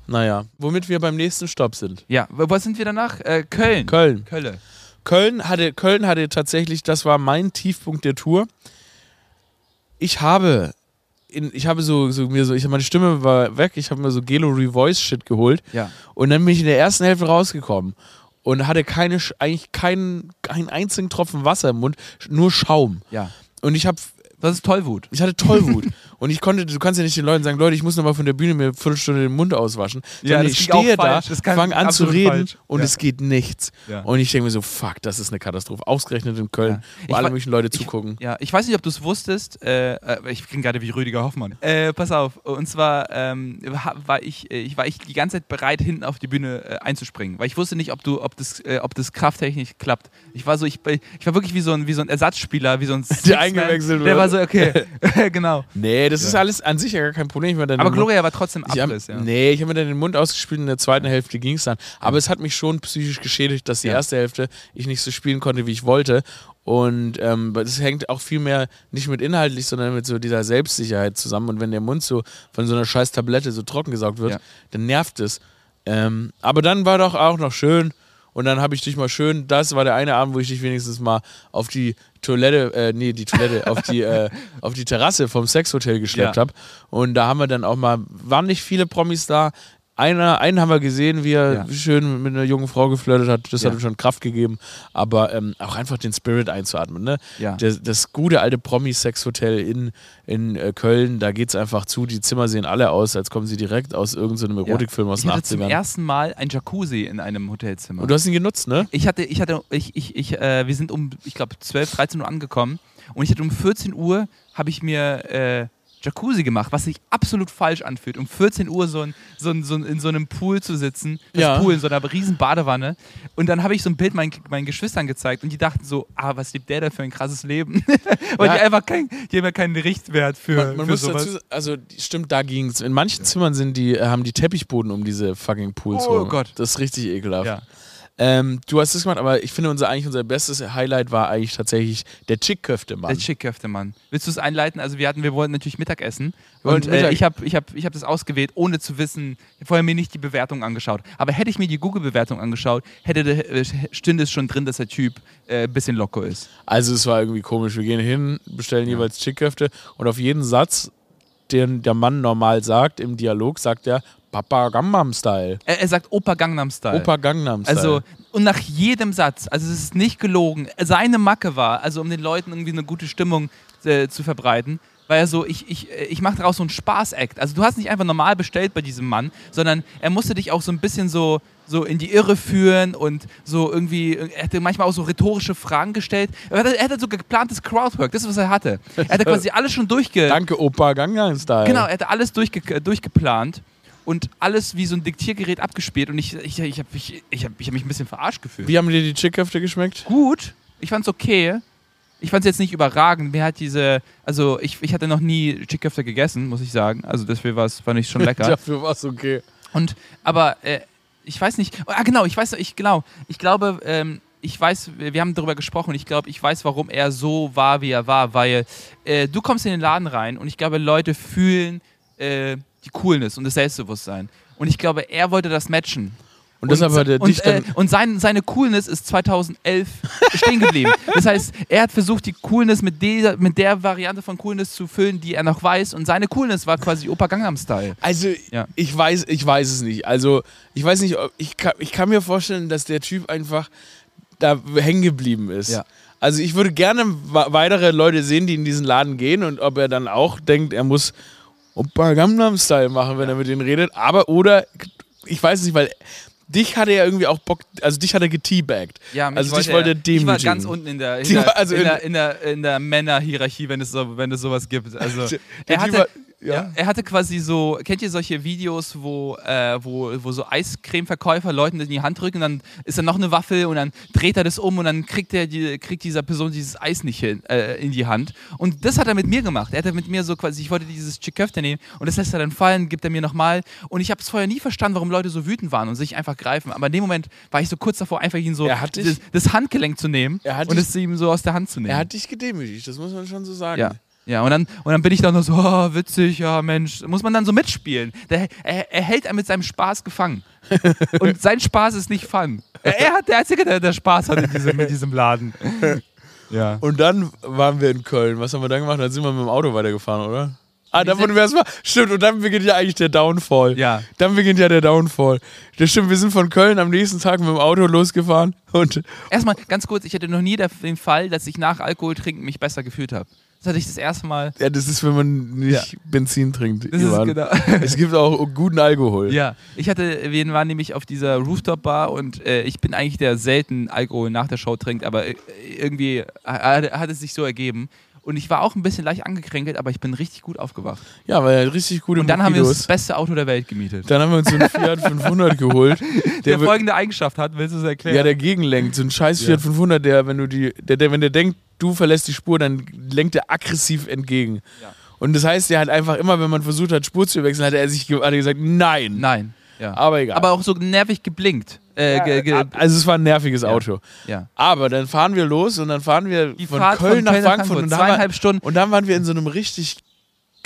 naja, womit wir beim nächsten Stopp sind. Ja, wo sind wir danach? Äh, Köln. Köln. Kölle. Köln hatte, Köln hatte tatsächlich, das war mein Tiefpunkt der Tour. Ich habe, in, ich habe so, so mir so, ich meine Stimme war weg, ich habe mir so Gelo Revoice Shit geholt Ja. und dann bin ich in der ersten Hälfte rausgekommen und hatte keine, eigentlich keinen, keinen einzigen Tropfen Wasser im Mund, nur Schaum. Ja. Und ich habe Das ist Tollwut. Ich hatte Tollwut. und ich konnte, du kannst ja nicht den Leuten sagen, Leute, ich muss nochmal von der Bühne mir eine Viertelstunde den Mund auswaschen. Ja, ich stehe da, fange an zu reden falsch. und Ja. es geht nichts. Ja. Und ich denke mir so, fuck, das ist eine Katastrophe. Ausgerechnet in Köln, wo Ich alle möglichen Leute ich- zugucken. Ja, ich weiß nicht, ob du es wusstest. Äh, äh, ich klinge gerade wie Rüdiger Hoffmann. Äh, pass auf. Und zwar ähm, war, ich, äh, ich war ich die ganze Zeit bereit, hinten auf die Bühne äh, einzuspringen, weil ich wusste nicht, ob du, ob das, äh, ob das krafttechnisch klappt. Ich war so, ich, ich war wirklich wie so ein, wie so ein Ersatzspieler, wie so ein Sixman, eingewechselt Der wird. war so, okay, genau. Nee, Nee, das ist alles an sich ja gar kein Problem. Aber den Mund- Gloria war trotzdem ich hab, Abriss, ja. Nee, ich habe mir dann den Mund ausgespielt und in der zweiten Hälfte ging es dann. Aber es hat mich schon psychisch geschädigt, dass die Ja. erste Hälfte ich nicht so spielen konnte, wie ich wollte. Und ähm, das hängt auch viel mehr nicht mit inhaltlich, sondern mit so dieser Selbstsicherheit zusammen. Und wenn der Mund so von so einer scheiß Tablette so trocken gesaugt wird, Ja. dann nervt es. Ähm, aber dann war doch auch noch schön. Und dann habe ich dich mal schön, das war der eine Abend, wo ich dich wenigstens mal auf die Toilette, äh, nee, die Toilette, auf die, äh, auf die Terrasse vom Sexhotel geschleppt Ja. habe. Und da haben wir dann auch mal, waren nicht viele Promis da. Einer, einen haben wir gesehen, wie er Ja. schön mit einer jungen Frau geflirtet hat. Das Ja. hat ihm schon Kraft gegeben. Aber ähm, auch einfach den Spirit einzuatmen. Ne? Ja. Das, das gute alte Promi-Sex-Hotel in, in äh, Köln, da geht es einfach zu. Die Zimmer sehen alle aus, als kommen sie direkt aus irgendeinem Erotikfilm aus Ich den hatte zum 80ern. ersten Mal ein Jacuzzi in einem Hotelzimmer. Und du hast ihn genutzt, ne? Ich hatte, ich hatte, ich, ich, ich, äh, wir sind um, ich glaube, 12, 13 Uhr angekommen und ich hatte um 14 Uhr, habe ich mir äh, Jacuzzi gemacht, was sich absolut falsch anfühlt. Um 14 Uhr so, ein, so, ein, so ein, in so einem Pool zu sitzen, das Ja. Pool in so einer riesen Badewanne. Und dann habe ich so ein Bild meinen, meinen Geschwistern gezeigt und die dachten so, ah, was lebt der da für ein krasses Leben? Weil Ja. die einfach kein, die haben ja keinen Richtwert für, Man, man für muss sowas. dazu, also stimmt, da ging es. In manchen Zimmern sind die, äh, haben die Teppichboden um diese fucking Pools Oh rum. Gott. Das ist richtig ekelhaft. ja. Ähm, du hast es gemacht, aber ich finde, unser, eigentlich unser bestes Highlight war eigentlich tatsächlich der Chick-Köfte-Mann. Der Chickköfte, Mann. Willst du es einleiten? Also wir hatten, wir wollten natürlich Mittagessen. Und äh, ich habe ich hab, ich hab das ausgewählt, ohne zu wissen, vorher mir nicht die Bewertung angeschaut. Aber hätte ich mir die Google-Bewertung angeschaut, hätte äh, stünde es schon drin, dass der Typ äh, ein bisschen locker ist. Also es war irgendwie komisch. Wir gehen hin, bestellen jeweils Chick-Köfte und auf jeden Satz, den der Mann normal sagt, im Dialog, sagt er Papa Gangnam Style. Er, er sagt Opa Gangnam Style. Opa Gangnam Style. Also, und nach jedem Satz, also es ist nicht gelogen, seine Macke war, also um den Leuten irgendwie eine gute Stimmung äh, zu verbreiten, weil er so, ich, ich, äh, ich mache daraus so einen Spaß-Act. Also du hast nicht einfach normal bestellt bei diesem Mann, sondern er musste dich auch so ein bisschen so, so in die Irre führen und so irgendwie, er hätte manchmal auch so rhetorische Fragen gestellt. Er hatte, er hatte so geplantes Crowdwork, das ist, was er hatte. Er hatte quasi alles schon durchge... Danke, Opa Gangnam Style. Genau, er hatte alles durchge durchgeplant und alles wie so ein Diktiergerät abgespielt und ich, ich, ich habe ich, ich hab, ich hab mich ein bisschen verarscht gefühlt. Wie haben dir die Chick-Köfte geschmeckt? Gut, ich fand's okay. Ich fand's jetzt nicht überragend. Mir hat diese, also ich, ich hatte noch nie Chickköfte gegessen, muss ich sagen. Also deswegen war's, fand ich schon lecker. Dafür war es okay. Und aber äh, ich weiß nicht. Ah genau, ich weiß, ich genau. Ich glaube, ähm, ich weiß, wir haben darüber gesprochen. Ich glaube, ich weiß, warum er so war, wie er war, weil äh, du kommst in den Laden rein und ich glaube, Leute fühlen äh, die Coolness und das Selbstbewusstsein. Und ich glaube, er wollte das matchen. Und er und, dich dann. äh, und sein, seine Coolness ist 2011 stehen geblieben. Das heißt, er hat versucht, die Coolness mit der, mit der Variante von Coolness zu füllen, die er noch weiß. Und seine Coolness war quasi Opa Gangnam Style. Also, Ja. ich weiß, ich weiß es nicht. Also, ich weiß nicht, ob, ich, kann, ich kann mir vorstellen, dass der Typ einfach da hängen geblieben ist. Ja. Also, ich würde gerne weitere Leute sehen, die in diesen Laden gehen und ob er dann auch denkt, er muss Opa Gangnam Style machen, wenn er mit denen redet. Aber, oder, ich weiß nicht, weil dich hatte er irgendwie auch Bock, also dich hat er geteabaggt. Ja, mich also dich wollte er Ich war demütigen. ganz unten in der, in der, also in in- der, in der, in der Männerhierarchie, wenn es, so, wenn es sowas gibt. Also, er hatte, ja. ja. er hatte quasi so, kennt ihr solche Videos, wo, äh, wo, wo so Eiscremeverkäufer Leuten in die Hand drücken, dann ist da noch eine Waffel und dann dreht er das um und dann kriegt, er die, kriegt dieser Person dieses Eis nicht hin, äh, in die Hand. Und das hat er mit mir gemacht. Er hat mit mir so quasi, ich wollte dieses Chiköfte nehmen und das lässt er dann fallen, gibt er mir nochmal. Und ich habe es vorher nie verstanden, warum Leute so wütend waren und sich einfach greifen. Aber in dem Moment war ich so kurz davor, einfach ihn so das, das Handgelenk zu nehmen hat und dich- es ihm so aus der Hand zu nehmen. Er hat dich gedemütigt, das muss man schon so sagen. ja. Ja, und dann, und dann bin ich dann noch so, oh, witzig, ja, Mensch, muss man dann so mitspielen. Der, er, er hält einen mit seinem Spaß gefangen. Und sein Spaß ist nicht Fun. Er, er hat der Einzige, der, der Spaß hat in diesem, in diesem Laden. Ja. Und dann waren wir in Köln. Was haben wir dann gemacht? Dann sind wir mit dem Auto weitergefahren, oder? Ah, dann wurden wir erstmal. Stimmt, und dann beginnt ja eigentlich der Downfall. Ja. Dann beginnt ja der Downfall. Das stimmt, wir sind von Köln am nächsten Tag mit dem Auto losgefahren und Erstmal ganz kurz, ich hatte noch nie den Fall, dass ich nach Alkohol trinken mich besser gefühlt habe. Das hatte ich das erste Mal. ja, das ist, wenn man nicht Benzin trinkt. Das ist genau. Es gibt auch guten Alkohol. Ja, ich hatte, wir waren nämlich auf dieser Rooftop-Bar und äh, ich bin eigentlich der selten Alkohol nach der Show trinkt, aber äh, irgendwie hat, hat es sich so ergeben. Und ich war auch ein bisschen leicht angekränkelt, aber ich bin richtig gut aufgewacht. Ja, weil er richtig gute Und dann haben wir uns das beste Auto der Welt gemietet. Dann haben wir uns so einen Fiat 500 geholt. Der, wir- folgende Eigenschaft hat, willst du es erklären? Ja, der gegenlenkt. So ein scheiß Fiat 500, der, wenn du die, der, der, wenn der denkt, du verlässt die Spur, dann lenkt er aggressiv entgegen. Ja. Und das heißt, er hat einfach immer, wenn man versucht hat, Spur zu wechseln, hat er sich hat er gesagt, nein. Nein. Ja. Aber egal. Aber auch so nervig geblinkt. Äh, also es war ein nerviges Auto. ja. Aber dann fahren wir los und dann fahren wir Die von Fahrt Köln von nach Köln nach Frankfurt, Frankfurt, und, dann waren zweieinhalb wir, Stunden. und dann waren wir in so einem richtig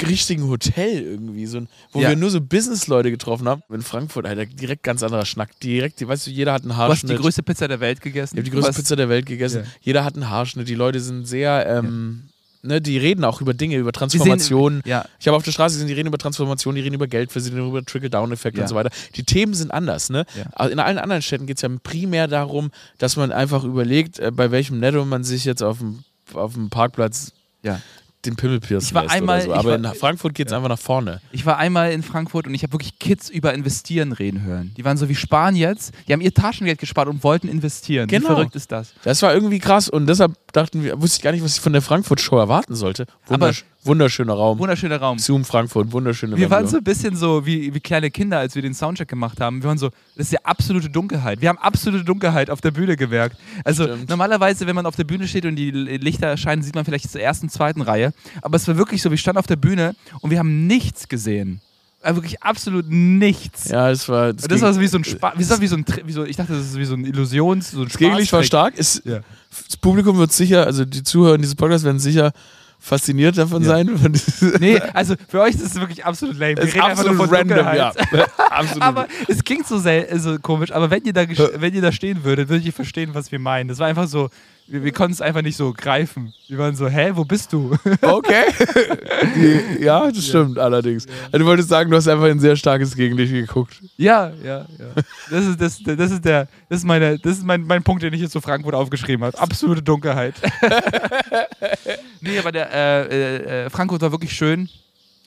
richtigen Hotel irgendwie, so ein, wo Ja. wir nur so Businessleute getroffen haben. In Frankfurt, Alter, direkt ganz anderer Schnack. Direkt, weißt du, jeder hat einen Du hast Haarschnitt. die größte Pizza der Welt gegessen. ich habe die größte Pizza der Welt gegessen. Ja. Jeder hat einen Haarschnitt. Die Leute sind sehr, ähm, ne, die reden auch über Dinge, über Transformationen. Ja. Ich habe auf der Straße gesehen, die reden über Transformation, die reden über Geld, die reden über Trickle-Down-Effekt Ja. und so weiter. Die Themen sind anders. Ne? Ja. Aber In allen anderen Städten geht es ja primär darum, dass man einfach überlegt, äh, bei welchem Netto man sich jetzt auf dem, auf dem Parkplatz Ja. Den Pimmel piercen Ich war lässt einmal- so. Aber war- in Frankfurt geht es einfach nach vorne. Ich war einmal in Frankfurt und ich habe wirklich Kids über Investieren reden hören. Die waren so wie sparen jetzt. Die haben ihr Taschengeld gespart und wollten investieren. Genau. Wie verrückt ist das? Das war irgendwie krass und deshalb dachten wir, wusste ich gar nicht, was ich von der Frankfurt-Show erwarten sollte. Aber- wunderschöner Raum. Wunderschöner Raum. Zoom Frankfurt, wunderschöne Wir waren Venue. so ein bisschen so wie, wie kleine Kinder, als wir den Soundcheck gemacht haben. Wir waren so, das ist ja absolute Dunkelheit. Wir haben absolute Dunkelheit auf der Bühne gemerkt. Also Stimmt. normalerweise, wenn man auf der Bühne steht und die Lichter erscheinen, sieht man vielleicht zur ersten, zweiten Reihe. Aber es war wirklich so, wir standen auf der Bühne und wir haben nichts gesehen. Also wirklich absolut nichts. Ja, es war. Das war so wie so ein Spa wie, so, wie so ein Tri- wie so, ich dachte, das ist wie so ein Illusions, so ein Das Gegenlicht war stark. Es, Ja. Das Publikum wird sicher, also die Zuhörer in diesem Podcast werden sicher fasziniert davon Ja. sein. Nee, also für euch ist es wirklich absolut lame. Wir Es ist reden einfach nur absolut von random, ja. Absolut. Aber es klingt so, so komisch, aber wenn ihr, da wenn ihr da stehen würdet, würdet ihr verstehen, was wir meinen. Das war einfach so, wir, wir konnten es einfach nicht so greifen. Wir waren so, hä, wo bist du? Okay. Die, ja, das stimmt allerdings. Also, du wolltest sagen, du hast einfach ein sehr starkes Gegenlicht geguckt. ja, ja, ja. Das ist, das, das ist, der, das ist, meine, das ist mein, mein Punkt, den ich jetzt zu Frankfurt aufgeschrieben habe. Absolute Dunkelheit. Nee, aber der äh, äh, äh, Frankfurt war wirklich schön.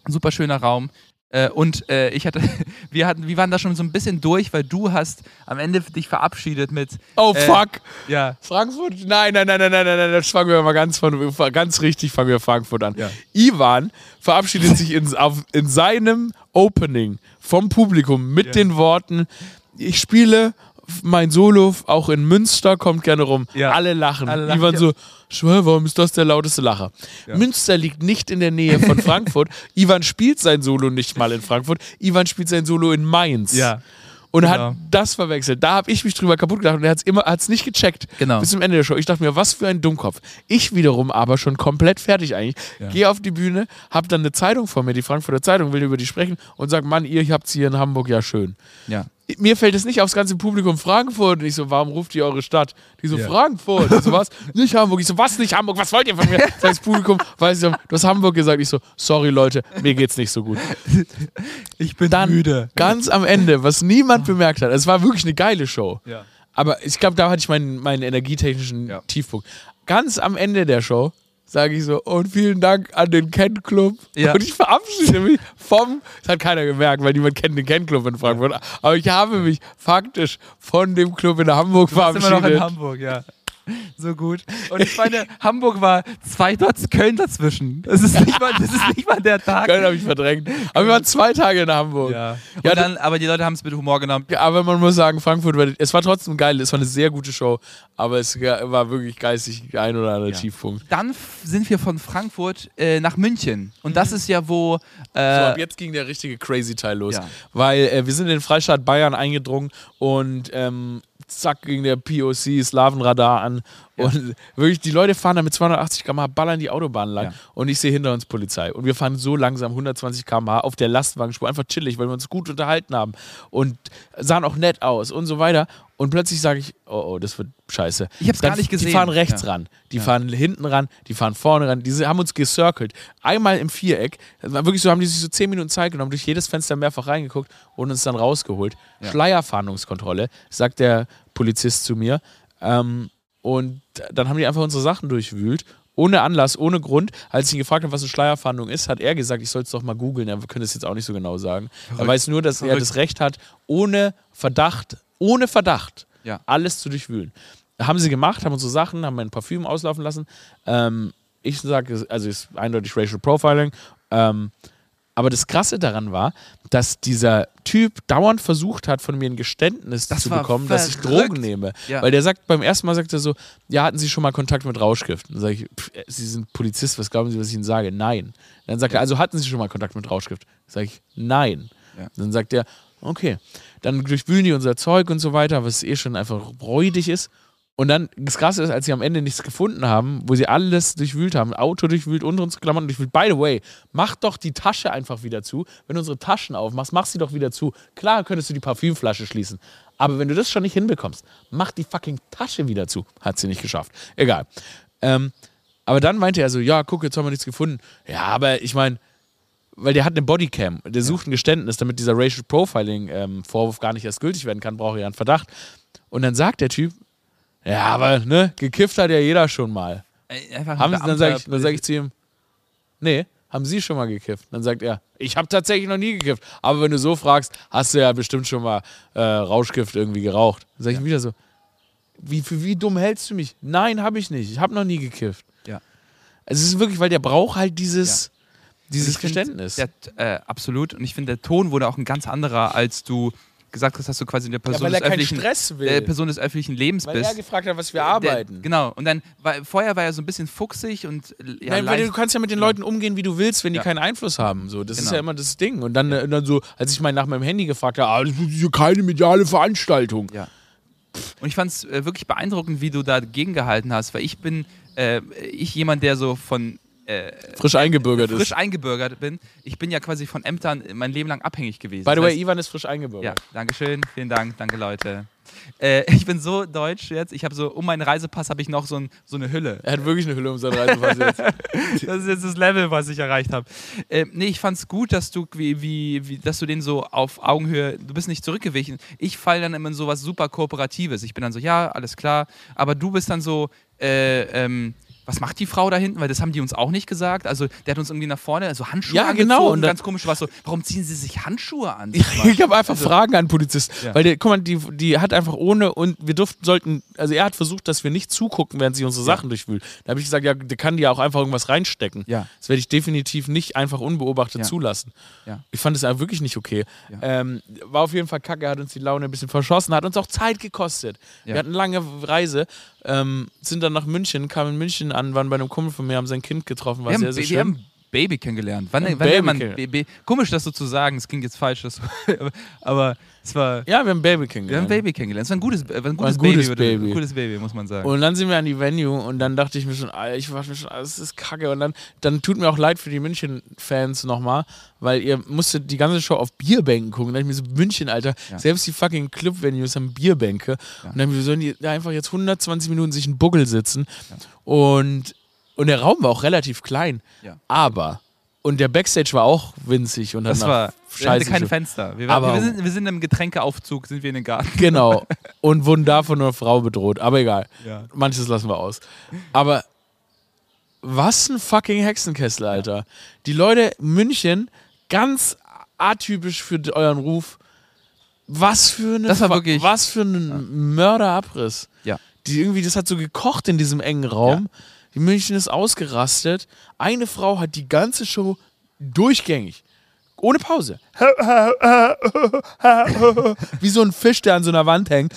Super schöner Raum. Äh, und äh, ich hatte, wir hatten, wir waren da schon so ein bisschen durch, weil du hast am Ende dich verabschiedet mit. Oh, Äh, fuck. Ja, Frankfurt? Nein, nein, nein, nein, nein, nein, nein, das fangen wir mal ganz von, ganz richtig fangen wir Frankfurt an. Ja. Ivan verabschiedet sich in, auf, in seinem Opening vom Publikum mit Ja. den Worten, ich spiele mein Solo auch in Münster, kommt gerne rum. Ja. Alle lachen. Alle lachen, Ivan ja. so, schwör, warum ist das der lauteste Lacher? Ja. Münster liegt nicht in der Nähe von Frankfurt. Ivan spielt sein Solo nicht mal in Frankfurt. Ivan spielt sein Solo in Mainz. ja. Und Genau. hat das verwechselt. Da habe ich mich drüber kaputt gedacht und er hat es immer hat's nicht gecheckt. Genau. Bis zum Ende der Show. Ich dachte mir, was für ein Dummkopf. Ich wiederum aber schon komplett fertig eigentlich. Ja. Gehe auf die Bühne, habe dann eine Zeitung vor mir, die Frankfurter Zeitung, will über die sprechen und sage, Mann, ihr habt's hier in Hamburg ja schön. Ja. Mir fällt es nicht aufs ganze Publikum Frankfurt. Und ich so, warum ruft ihr eure Stadt? Die so, Ja. Frankfurt. Ich so, was? Nicht Hamburg. Ich so, was nicht Hamburg? Was wollt ihr von mir? Das Publikum, weiß ich, du hast Hamburg gesagt. Ich so, sorry Leute, mir geht's nicht so gut. Ich bin Dann müde. ganz am Ende, was niemand bemerkt hat, es war wirklich eine geile Show. Ja. Aber ich glaube, da hatte ich meinen, meinen energietechnischen Ja. Tiefpunkt. Ganz am Ende der Show sage ich so, und vielen Dank an den Ken Club. Ja. Und ich verabschiede mich vom, das hat keiner gemerkt, weil niemand kennt den Ken Club in Frankfurt. Aber ich habe mich faktisch von dem Club in Hamburg Du warst immer noch in verabschiedet. Hamburg, ja. So gut. Und ich meine, Hamburg war zwei Dots Köln dazwischen. Das ist nicht mal, das ist nicht mal der Tag. Köln habe ich verdrängt. Aber wir waren zwei Tage in Hamburg. Ja. Ja, dann, aber die Leute haben es mit Humor genommen. Ja, aber man muss sagen, Frankfurt, war, es war trotzdem geil. Es war eine sehr gute Show. Aber es war wirklich geistig ein oder andere Ja. Tiefpunkt. Dann sind wir von Frankfurt äh, nach München. Und das ist ja, wo. So, Äh, ab jetzt ging der richtige crazy Teil los. Ja. Weil äh, wir sind in den Freistaat Bayern eingedrungen und ähm, zack ging der POC Slavenradar an. Und wirklich, die Leute fahren da mit 280 km/h, ballern die Autobahn lang. Ja. Und ich sehe hinter uns Polizei. Und wir fahren so langsam, 120 km/h auf der Lastwagenspur, einfach chillig, weil wir uns gut unterhalten haben. Und sahen auch nett aus und so weiter. Und plötzlich sage ich, oh, oh, das wird scheiße. Ich hab's Dann- gar nicht gesehen. Die fahren rechts Ja. ran, die Ja. fahren hinten ran, die fahren vorne ran. Die haben uns gecircelt. Einmal im Viereck. Wirklich so, haben die sich so 10 Minuten Zeit genommen, durch jedes Fenster mehrfach reingeguckt und uns dann rausgeholt. Ja. Schleierfahndungskontrolle, sagt der Polizist zu mir. Ähm, und dann haben die einfach unsere Sachen durchwühlt. Ohne Anlass, ohne Grund. Als ich ihn gefragt habe, was eine Schleierfahndung ist, hat er gesagt, ich soll es doch mal googeln. Er könnte es jetzt auch nicht so genau sagen. Er Verrückt. weiß nur, dass er Verrückt. das Recht hat, ohne Verdacht, ohne Verdacht, Ja. alles zu durchwühlen. Haben sie gemacht, haben unsere Sachen, haben mein Parfüm auslaufen lassen. Ähm, ich sage, also ist eindeutig Racial Profiling. Ähm, Aber das Krasse daran war, dass dieser Typ dauernd versucht hat, von mir ein Geständnis Das zu bekommen, dass ich verrückt. Drogen nehme. Ja. Weil der sagt, beim ersten Mal sagt er so, ja, hatten Sie schon mal Kontakt mit Rauschgift? Dann sage ich, pff, äh, Sie sind Polizist, was glauben Sie, was ich Ihnen sage? Nein. Dann sagt er, also hatten Sie schon mal Kontakt mit Rauschgift? Sage ich, nein. Ja. Dann sagt er, okay. Dann durchwühlen die unser Zeug und so weiter, was eh schon einfach räudig ist. Und dann, das Krasse ist, als sie am Ende nichts gefunden haben, wo sie alles durchwühlt haben, Auto durchwühlt, unter uns Klamotten durchwühlt. By the way, mach doch die Tasche einfach wieder zu. Wenn du unsere Taschen aufmachst, mach sie doch wieder zu. Klar könntest du die Parfümflasche schließen. Aber wenn du das schon nicht hinbekommst, mach die fucking Tasche wieder zu. Hat sie nicht geschafft. Egal. Ähm, aber dann meinte er so, ja, guck, jetzt haben wir nichts gefunden. Ja, aber ich meine, weil der hat eine Bodycam, der sucht ein Geständnis, damit dieser Racial Profiling-Vorwurf gar nicht erst gültig werden kann, braucht er ja einen Verdacht. Und dann sagt der Typ, ja, aber ne, gekifft hat ja jeder schon mal. Einfach ein Haben, Sie- dann sage ich, dann sag ich zu ihm, nee, haben Sie schon mal gekifft? Dann sagt er, ich habe tatsächlich noch nie gekifft. Aber wenn du so fragst, hast du ja bestimmt schon mal äh, Rauschgift irgendwie geraucht. Dann sage ich wieder so, wie, für wie dumm hältst du mich? Nein, habe ich nicht. Ich habe noch nie gekifft. Ja. Es ist wirklich, weil der braucht halt dieses, dieses Geständnis. Der, äh, absolut. Und ich finde, der Ton wurde auch ein ganz anderer, als du gesagt hast, dass du quasi eine Person, weil er des, öffentlichen, Stress will. äh, Person des öffentlichen Lebens weil bist. er gefragt hat, was wir Der- arbeiten. genau. Und dann, war, vorher war er so ein bisschen fuchsig und äh, ja, Nein, weil du kannst ja mit den Leuten umgehen, wie du willst, wenn die Ja. keinen Einfluss haben. So, das ist Genau. ja immer das Ding. Und dann, äh, dann so, als ich mal nach meinem Handy gefragt habe, ah, das ist hier keine mediale Veranstaltung. Ja. Und ich fand es äh, wirklich beeindruckend, wie du dagegen gehalten hast, weil ich bin, äh, ich jemand, der so von äh, Frisch eingebürgert frisch ist. eingebürgert bin. Ich bin ja quasi von Ämtern mein Leben lang abhängig gewesen. By the Das way, heißt- Ivan ist frisch Ja, eingebürgert. danke schön, vielen Dank, danke Leute. Äh, ich bin so deutsch jetzt, ich habe so, um meinen Reisepass habe ich noch so, ein, so eine Hülle. Er hat wirklich eine Hülle um seinen Reisepass jetzt. Das ist jetzt das Level, was ich erreicht habe. Äh, nee, ich fand's gut, dass du, wie, wie, wie, dass du den so auf Augenhöhe, du bist nicht zurückgewichen. Ich falle dann immer in sowas super Kooperatives. Ich bin dann so, ja, alles klar. Aber du bist dann so, äh, ähm, was macht die Frau da hinten? Weil das haben die uns auch nicht gesagt. Also, der hat uns irgendwie nach vorne, also Handschuhe Ja, angezogen. genau, und ganz komisch war so, warum ziehen sie sich Handschuhe an? ich habe einfach Fragen an Polizisten. Also Ja. Weil der, guck mal, die, die hat einfach ohne und wir durften, sollten, also er hat versucht, dass wir nicht zugucken, während sie unsere Sachen durchwühlt. Da habe ich gesagt, ja, der kann die ja auch einfach irgendwas reinstecken. Ja. Das werde ich definitiv nicht einfach unbeobachtet Ja. zulassen. Ja. Ich fand es einfach wirklich nicht okay. Ja. Ähm, war auf jeden Fall kacke, hat uns die Laune ein bisschen verschossen, hat uns auch Zeit gekostet. Ja. Wir hatten eine lange Reise, ähm, sind dann nach München, kamen in München an, waren bei einem Kumpel von mir, haben sein Kind getroffen, war Wir sehr, haben, sehr wir schön. haben Baby kennengelernt. Wann, Wir wann Baby man? Komisch, das so zu sagen. Es klingt jetzt falsch, das, aber es war. ja, wir haben Baby Wir haben kennengelernt. Baby kennengelernt. Es war ein gutes, äh, war ein gutes, ein gutes Baby, Baby. Ein gutes Baby, muss man sagen. Und dann sind wir an die Venue und dann dachte ich mir schon, ich war mir schon, das ist kacke. Und dann, dann tut mir auch leid für die München-Fans nochmal, weil ihr musstet die ganze Show auf Bierbänken gucken. Da dachte ich mir so, München, Alter, Ja. selbst die fucking Club-Venues haben Bierbänke. Und dann wir sollen die da einfach jetzt 120 Minuten sich in Buckel sitzen. Und, und der Raum war auch relativ klein. Ja. Aber, und der Backstage war auch winzig und das war. Wir Scheiße keine gesch- Fenster. Wir, waren, Aber- wir, sind, wir sind im Getränkeaufzug, sind wir in den Garten. Genau. Und wurden da von einer Frau bedroht. Aber egal. Ja. Manches lassen wir aus. Aber was ein fucking Hexenkessel, Alter. Die Leute München, ganz atypisch für euren Ruf. Was für eine Das war Fa- wirklich- was für ein Mörderabriss. Ja. Die irgendwie, das hat so gekocht in diesem engen Raum. Die München ist ausgerastet. Eine Frau hat die ganze Show durchgängig. Ohne Pause. Wie so ein Fisch, der an so einer Wand hängt.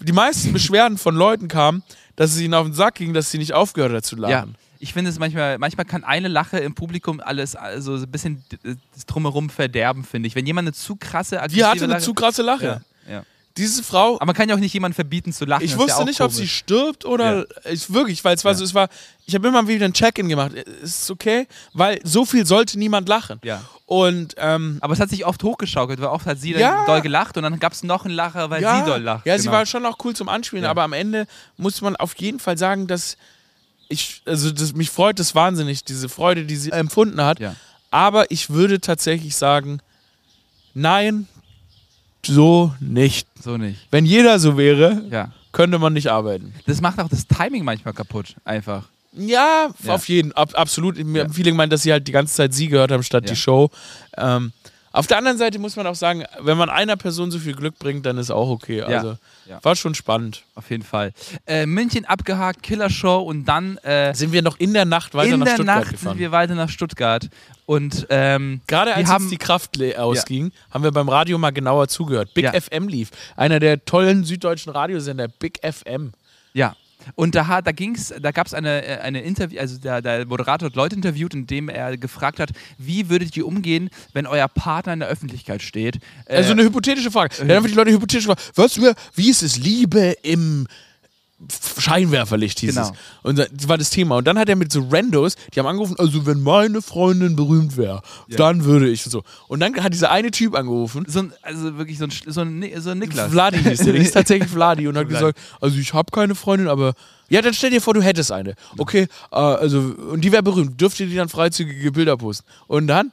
Die meisten Beschwerden von Leuten kamen, dass es ihnen auf den Sack ging, dass sie nicht aufgehört hat zu Ja. lachen. Ich finde es manchmal, manchmal kann eine Lache im Publikum alles, also so ein bisschen Drumherum verderben, finde ich. Wenn jemand eine zu krasse, Die aggressive hatte eine Lache, zu krasse Lache. ja, ja. Diese Frau, Aber man kann ja auch nicht jemanden verbieten zu lachen. ich ja wusste auch nicht, ob sie komisch. stirbt oder ich wirklich, weil es war Ja. so, es war, ich habe immer wieder ein Check-in gemacht. Ist okay, weil so viel sollte niemand lachen. Ja. Und ähm, Aber es hat sich oft hochgeschaukelt, weil oft hat sie Ja. dann doll gelacht und dann gab es noch einen Lacher, weil ja, sie doll lacht. Ja, sie Genau. war schon auch cool zum Anspielen, Ja. aber am Ende muss man auf jeden Fall sagen, dass ich, also das, mich freut das wahnsinnig, diese Freude, die sie empfunden hat. Ja. Aber ich würde tatsächlich sagen, nein, so nicht. So nicht. Wenn jeder so wäre, Ja. könnte man nicht arbeiten. Das macht auch das Timing manchmal kaputt, einfach. Ja, Ja. auf jeden, ab, absolut. Mir Ja. viele gemeint, dass sie halt die ganze Zeit sie gehört haben statt die Show. Ähm, Auf der anderen Seite muss man auch sagen, wenn man einer Person so viel Glück bringt, dann ist auch okay. Also Ja. war schon spannend. Auf jeden Fall. Äh, München abgehakt, Killershow und dann äh, Sind wir noch in der Nacht weiter in nach der Stuttgart Nacht gefahren. sind wir weiter nach Stuttgart. Und ähm, Gerade als haben uns die Kraft ausging, haben wir beim Radio mal genauer zugehört. Big Ja. FM lief. Einer der tollen süddeutschen Radiosender, Big FM. Ja. Und da, da ging's, da gab es eine, äh, eine Interview, also der, der Moderator hat Leute interviewt, indem er gefragt hat, wie würdet ihr umgehen, wenn euer Partner in der Öffentlichkeit steht? Äh, Also eine hypothetische Frage. Dann haben die Leute hypothetisch gefragt, was wär, wie ist es Liebe im Scheinwerferlicht hieß Genau. es. Und das war das Thema. Und dann hat er mit so Randos, die haben angerufen, also wenn meine Freundin berühmt wäre, dann würde ich so. Und dann hat dieser eine Typ angerufen, so ein, also wirklich so ein, so ein, so ein Niklas. Vladi hieß der, der hieß tatsächlich Vladi und hat gesagt, also ich habe keine Freundin, aber ja, dann stell dir vor, du hättest eine. Okay, äh, also und die wäre berühmt, dürft ihr die dann freizügige Bilder posten? Und dann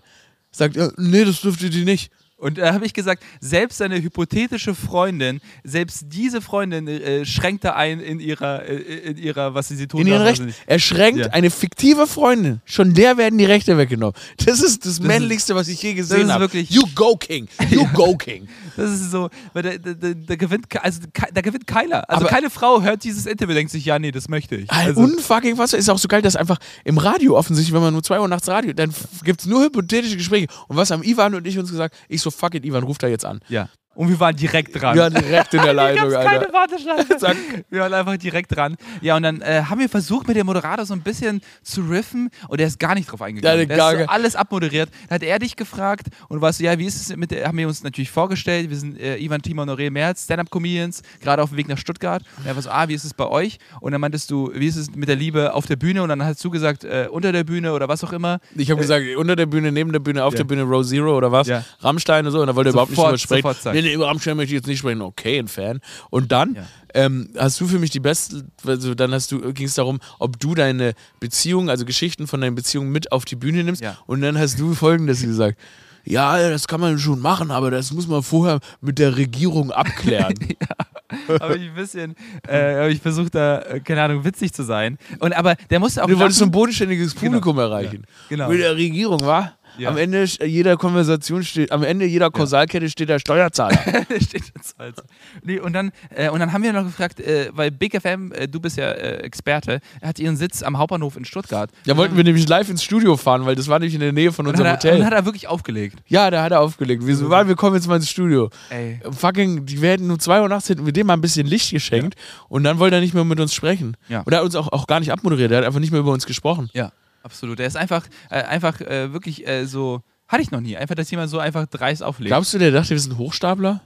sagt er, nee, das dürft ihr die nicht. Und da habe ich gesagt, selbst seine hypothetische Freundin, selbst diese Freundin äh, schränkt da ein in ihrer, äh, in ihrer, was sie, sie tun In ihren Rechten. also. Er schränkt Ja. eine fiktive Freundin. Schon der werden die Rechte weggenommen. Das ist das, männlichste, was ich je gesehen ist habe. wirklich- You go King. You go King. Das ist so, weil da, da, da, gewinnt, also da gewinnt keiner. Also Aber- keine Frau hört dieses Interview, denkt sich, ja, nee, das möchte ich. Also, unfucking was ist auch so geil, dass einfach im Radio offensichtlich, wenn man nur 2 Uhr nachts Radio, dann gibt es nur hypothetische Gespräche. Und was haben Ivan und ich uns gesagt? Ich so, fuck it, Ivan, ruf da jetzt an. ja. Und wir waren direkt dran. Ja, direkt in der Leitung, Alter. keine Warteschleife. Zack. Wir waren einfach direkt dran. Ja, und dann äh, haben wir versucht, mit dem Moderator so ein bisschen zu riffen und er ist gar nicht drauf eingegangen. Der gar ist so alles abmoderiert. Dann hat er dich gefragt und du warst so, ja, wie ist es mit der, haben wir uns natürlich vorgestellt, wir sind äh, Ivan, Timo und Honoré Merz, Stand-Up-Comedians, gerade auf dem Weg nach Stuttgart. Und er war so, ah, wie ist es bei euch? Und dann meintest du, wie ist es mit der Liebe auf der Bühne? Und dann hast du gesagt, äh, unter der Bühne oder was auch immer. Ich habe gesagt, unter der Bühne, neben der Bühne, auf Ja. der Bühne, Row Zero oder was? Ja. Rammstein und so. Und da wollte er überhaupt nicht drüber sprechen. sofort nee, über Rammstein möchte ich jetzt nicht sprechen. Okay, ein Fan. Und dann Ja. ähm, hast du für mich die beste, also dann hast du, ging es darum, ob du deine Beziehung, also Geschichten von deinen Beziehungen mit auf die Bühne nimmst. Ja. Und dann hast du folgendes gesagt. Ja, das kann man schon machen, aber das muss man vorher mit der Regierung abklären. habe ich ein bisschen, äh, ich versucht, da, äh, keine Ahnung, witzig zu sein. Und aber der musste auch. Du wolltest so ein bodenständiges Publikum erreichen. genau. Mit der Regierung, war? Ja. Am Ende jeder Konversation steht, am Ende jeder Kausalkette steht der Steuerzahler. Steht jetzt also. Nee, und, dann, äh, und dann haben wir noch gefragt, äh, weil Big FM, äh, du bist ja äh, Experte, er hat ihren Sitz am Hauptbahnhof in Stuttgart. Da wollten wir nämlich live ins Studio fahren, weil das war nämlich in der Nähe von Und unserem hat, er, und dann Hotel. hat er wirklich aufgelegt. Ja, da hat er aufgelegt. Wir so, "Warte, wir kommen jetzt mal ins Studio. Ey. Fucking, die werden um 2 Uhr nachts hätten wir dem mal ein bisschen Licht geschenkt und dann wollte er nicht mehr mit uns sprechen. Ja. Und er hat uns auch, auch gar nicht abmoderiert, er hat einfach nicht mehr über uns gesprochen. Ja, absolut. Er ist einfach, äh, einfach äh, wirklich äh, so, hatte ich noch nie, einfach, dass jemand so einfach dreist auflegt. Glaubst du, der dachte, wir sind Hochstapler?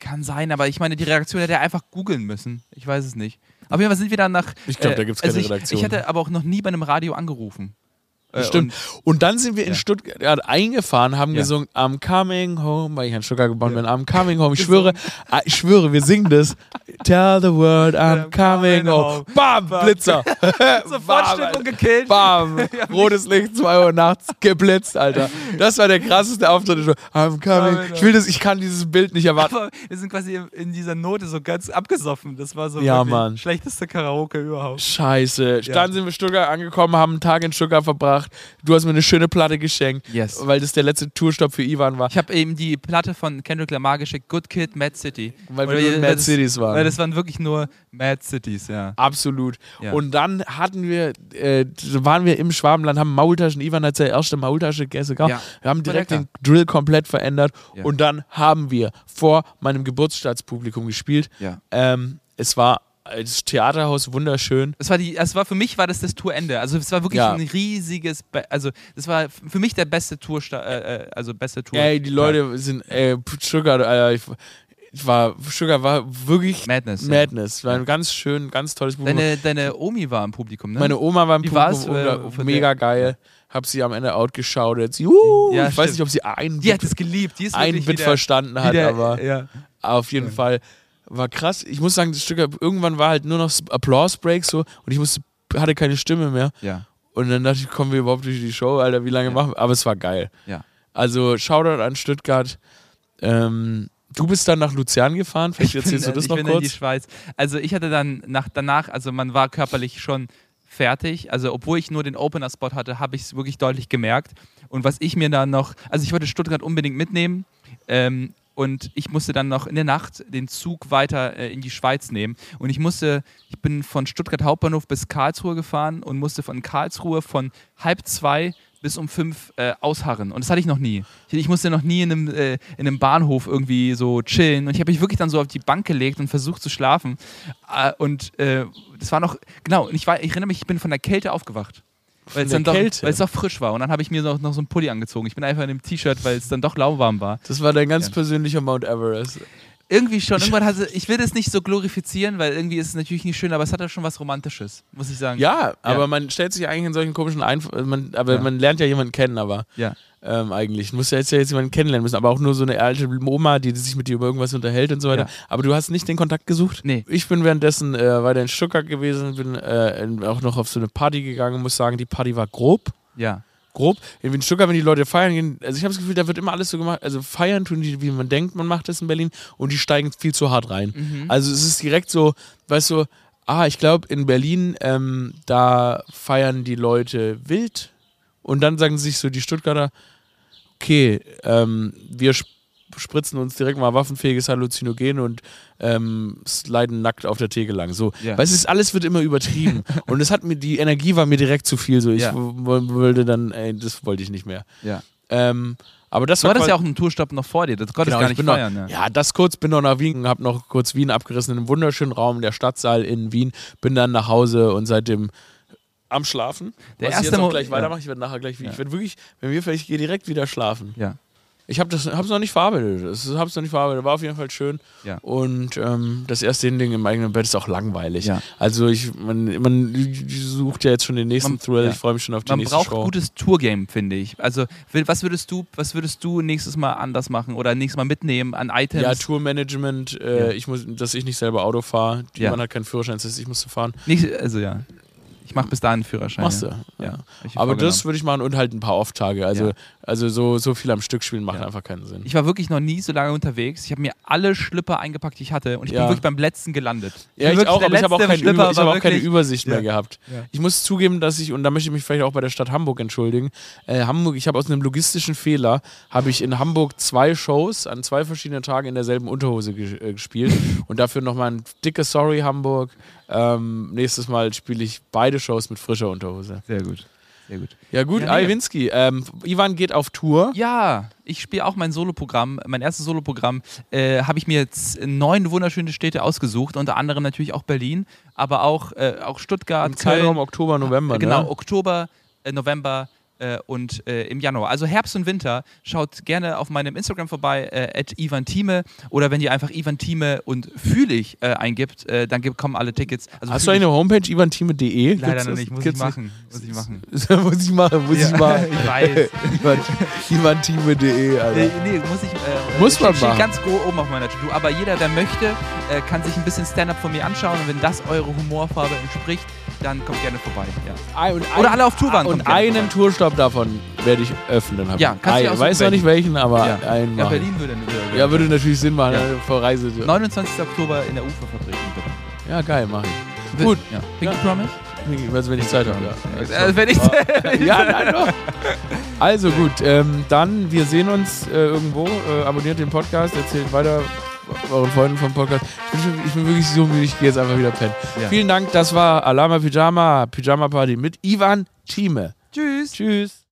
Kann sein, aber ich meine, die Redaktion hätte er einfach googeln müssen. Ich weiß es nicht. Auf jeden Fall sind wir dann nach. Ich glaub, da gibt's keine also ich, Redaktion. Ich hatte aber auch noch nie bei einem Radio angerufen. Äh, Stimmt. Und, dann sind wir in Ja. Stuttgart eingefahren, haben Ja. gesungen I'm coming home, weil ich an Stuttgart geboren bin. I'm coming home. Ich schwöre, ah, ich schwöre, wir singen das. Tell the world I'm coming home. Bam, Blitzer. Sofort Stimmung gekillt. Bam, rotes Licht, 2 Uhr nachts, geblitzt, Alter. Das war der krasseste Auftritt. I'm coming. Ich will das, ich kann dieses Bild nicht erwarten. Aber wir sind quasi in dieser Note so ganz abgesoffen. Das war so Ja, Mann. schlechteste Karaoke überhaupt. Scheiße. Ja. Dann sind wir in Stuttgart angekommen, haben einen Tag in Stuttgart verbracht. Du hast mir eine schöne Platte geschenkt, Yes. weil das der letzte Tourstopp für Ivan war. Ich habe eben die Platte von Kendrick Lamar geschickt, Good Kid, Mad City. Weil wir nur in Mad das- Cities waren. Weil das waren wirklich nur Mad Cities, ja. Absolut. Ja. Und dann hatten wir, äh, waren wir im Schwabenland, haben Maultaschen, Ivan hat seine erste Maultasche gegessen. Ja. Wir haben direkt den Drill komplett verändert. Ja. Und dann haben wir vor meinem Geburtsstaatspublikum gespielt. Ja. Ähm, es war das Theaterhaus wunderschön. Es war die, es war für mich war das das Tourende. Also es war wirklich Ja. ein riesiges, Be also das war für mich der beste Tour, äh, äh, also beste Tour. Ey, die Leute sind, ey, Sugar, Alter, ich, war, Sugar war wirklich Madness. ja. Madness. War ein ganz schön, ganz tolles Publikum. Deine, deine Omi war im Publikum, ne? Meine Oma war im Wie war's, Publikum, äh, unter- von mega geil. Hab sie am Ende uh, Ja, ich weiß stimmt. nicht, ob sie ein die hat es geliebt. Die ist ein Bit wieder, verstanden hat, wieder, aber ja. auf jeden Fall war krass. Ich muss sagen, das Stück irgendwann war halt nur noch Applause-Break so und ich musste, hatte keine Stimme mehr. ja. Und dann dachte ich, kommen wir überhaupt durch die Show, Alter, wie lange Ja. machen wir? Aber es war geil. Ja. Also Shoutout an Stuttgart. Ähm, du bist dann nach Luzern gefahren, vielleicht Ich bin erzählst du das ich noch bin in die kurz? Schweiz. Also ich hatte dann nach, danach, also man war körperlich schon fertig. Also, obwohl ich nur den Opener-Spot hatte, habe ich es wirklich deutlich gemerkt. Und was ich mir dann noch, also ich wollte Stuttgart unbedingt mitnehmen. Ähm, und ich musste dann noch in der Nacht den Zug weiter äh, in die Schweiz nehmen. Und ich musste, ich bin von Stuttgart Hauptbahnhof bis Karlsruhe gefahren und musste von Karlsruhe von halb zwei bis um fünf äh, ausharren. Und das hatte ich noch nie. Ich, ich musste noch nie in einem, äh, in einem Bahnhof irgendwie so chillen. Und ich habe mich wirklich dann so auf die Bank gelegt und versucht zu schlafen. Äh, und äh, das war noch, genau, ich, war, ich erinnere mich, ich bin von der Kälte aufgewacht. Weil es, dann doch, Kälte? weil es doch frisch war. Und dann habe ich mir noch, noch so einen Pulli angezogen. Ich bin einfach in einem T-Shirt, weil es dann doch lauwarm war. Das war dein ganz Ja. persönlicher Mount Everest. Irgendwie schon. Irgendwann hatte, ich will das nicht so glorifizieren, weil irgendwie ist es natürlich nicht schön, aber es hat ja schon was Romantisches, muss ich sagen. Ja, aber man stellt sich eigentlich in solchen komischen Einf man, aber Ja. man lernt ja jemanden kennen, aber Ja. Ähm, eigentlich. Du musst ja jetzt, ja jetzt jemanden kennenlernen müssen, aber auch nur so eine alte Oma, die sich mit dir über irgendwas unterhält und so weiter. Ja. Aber du hast nicht den Kontakt gesucht? Nee. Ich bin währenddessen äh, weiter in Stuttgart gewesen, bin äh, auch noch auf so eine Party gegangen, muss sagen, die Party war grob. Ja. Grob. In Stuttgart, wenn die Leute feiern gehen, also ich habe das Gefühl, da wird immer alles so gemacht. Also feiern tun die, wie man denkt, man macht das in Berlin und die steigen viel zu hart rein. Mhm. Also es ist direkt so, weißt du, ah, ich glaube in Berlin, ähm, da feiern die Leute wild und dann sagen sich so die Stuttgarter, okay, ähm, wir sp spritzen uns direkt mal waffenfähiges Halluzinogen und ähm, sliden nackt auf der Theke lang. So, Ja. du, es- alles wird immer übertrieben und es hat mir die Energie war mir direkt zu viel. So, ich Ja. wollte dann, ey, das wollte ich nicht mehr. ja. Ähm, aber das Du hattest quasi- ja auch einen Tourstopp noch vor dir. Das konntest Genau, gar ich nicht bin noch, feiern. ja. das kurz, bin noch nach Wien, habe noch kurz Wien abgerissen in einem wunderschönen Raum, der Stadtsaal in Wien, bin dann nach Hause und seitdem am Schlafen. Der Was erste ich jetzt auch gleich weitermache, ich werde nachher gleich, Ja. ich werde wirklich, wenn wir vielleicht, ich gehe direkt wieder schlafen. ja. Ich habe das, hab's noch nicht verarbeitet, ich habe es noch nicht verarbeitet, war auf jeden Fall schön. Ja. Und ähm, das erste Ding im eigenen Bett ist auch langweilig. Ja. Also ich, man, man sucht ja jetzt schon den nächsten Man- Thrill, ja. ich freue mich schon auf die Man nächste braucht Show. gutes Tourgame, finde ich. Also, will- was würdest du, was würdest du nächstes Mal anders machen oder nächstes Mal mitnehmen an Items? ja, Tourmanagement, äh, ich muss, dass ich nicht selber Auto fahre. Ja. Man hat keinen Führerschein, das heißt, ich musste fahren. Nicht, also ja. Ich mache bis dahin einen Führerschein. Machst du. Ja. Ja. ich Aber das würde ich machen und halt ein paar Off-Tage. Also, Ja. also so, so viel am Stück spielen macht Ja. einfach keinen Sinn. Ich war wirklich noch nie so lange unterwegs. Ich habe mir alle Schlipper eingepackt, die ich hatte. Und ich bin wirklich beim letzten gelandet. ja, ich wirklich auch, aber ich habe auch, kein Über, ich hab auch keine Übersicht mehr gehabt. Ich muss zugeben, dass ich, und da möchte ich mich vielleicht auch bei der Stadt Hamburg entschuldigen, äh, Hamburg, ich habe aus einem logistischen Fehler, habe ich in Hamburg zwei Shows an zwei verschiedenen Tagen in derselben Unterhose ge äh, gespielt und dafür nochmal ein dickes Sorry Hamburg. Ähm, nächstes Mal spiele ich beide Shows mit frischer Unterhose. Sehr gut. Sehr gut. Ja gut, Ja, nee. Iwinski, ähm, Ivan geht auf Tour. Ja, ich spiele auch mein Soloprogramm. Mein erstes Soloprogramm äh, habe ich mir jetzt neun wunderschöne Städte ausgesucht, unter anderem natürlich auch Berlin, aber auch, äh, auch Stuttgart, Im Zeitraum Köln. Oktober, November, genau, ne? Oktober, äh, November äh, und äh, im Januar. Also Herbst und Winter. Schaut gerne auf meinem Instagram vorbei, äh, at Ivan Thieme. Oder wenn ihr einfach Ivan Thieme und Fühlig äh, eingibt, äh, dann gibt, kommen alle Tickets. Also Hast du eine Homepage, ivantime.de? Leider Gibt's noch nicht, muss ich machen. Muss ich machen. muss ich machen, muss ich Ja, machen. ich weiß. Ivan- Ivantime.de, Alter. Nee, nee, muss ich. Äh, Muss man steht, machen. ganz grob oben auf meiner To-Do. Aber jeder, der möchte, äh, kann sich ein bisschen Stand-up von mir anschauen. Und wenn das eure Humorfarbe entspricht, dann kommt gerne vorbei. Ja. Ein- Oder alle auf Tour waren, Und einen vorbei. Tourstopp davon werde ich öffnen. hab Ja, ich. kannst du aussuchen, Weiß noch nicht welchen, aber Ja. einen Ja. Berlin würde. würde Ja, würde natürlich Sinn machen, Ja. ne, vor Reise. 29. Oktober in der Uferfabrik. bitte. Ja, geil, mach ich. Wird- Gut. Ja. Pinky Ja. Promise? Also, wenn ich Zeit habe, ja. Äh, wenn ich. ja, nein, doch. Also gut, ähm, dann, wir sehen uns äh, irgendwo. Äh, abonniert den Podcast, erzählt weiter euren Freunden vom Podcast. Ich bin, schon, ich bin wirklich so müde, ich gehe jetzt einfach wieder pennen. Ja. Vielen Dank, das war Alama Pyjama, Pyjama Party mit Ivan Thieme. Tschüss. Tschüss.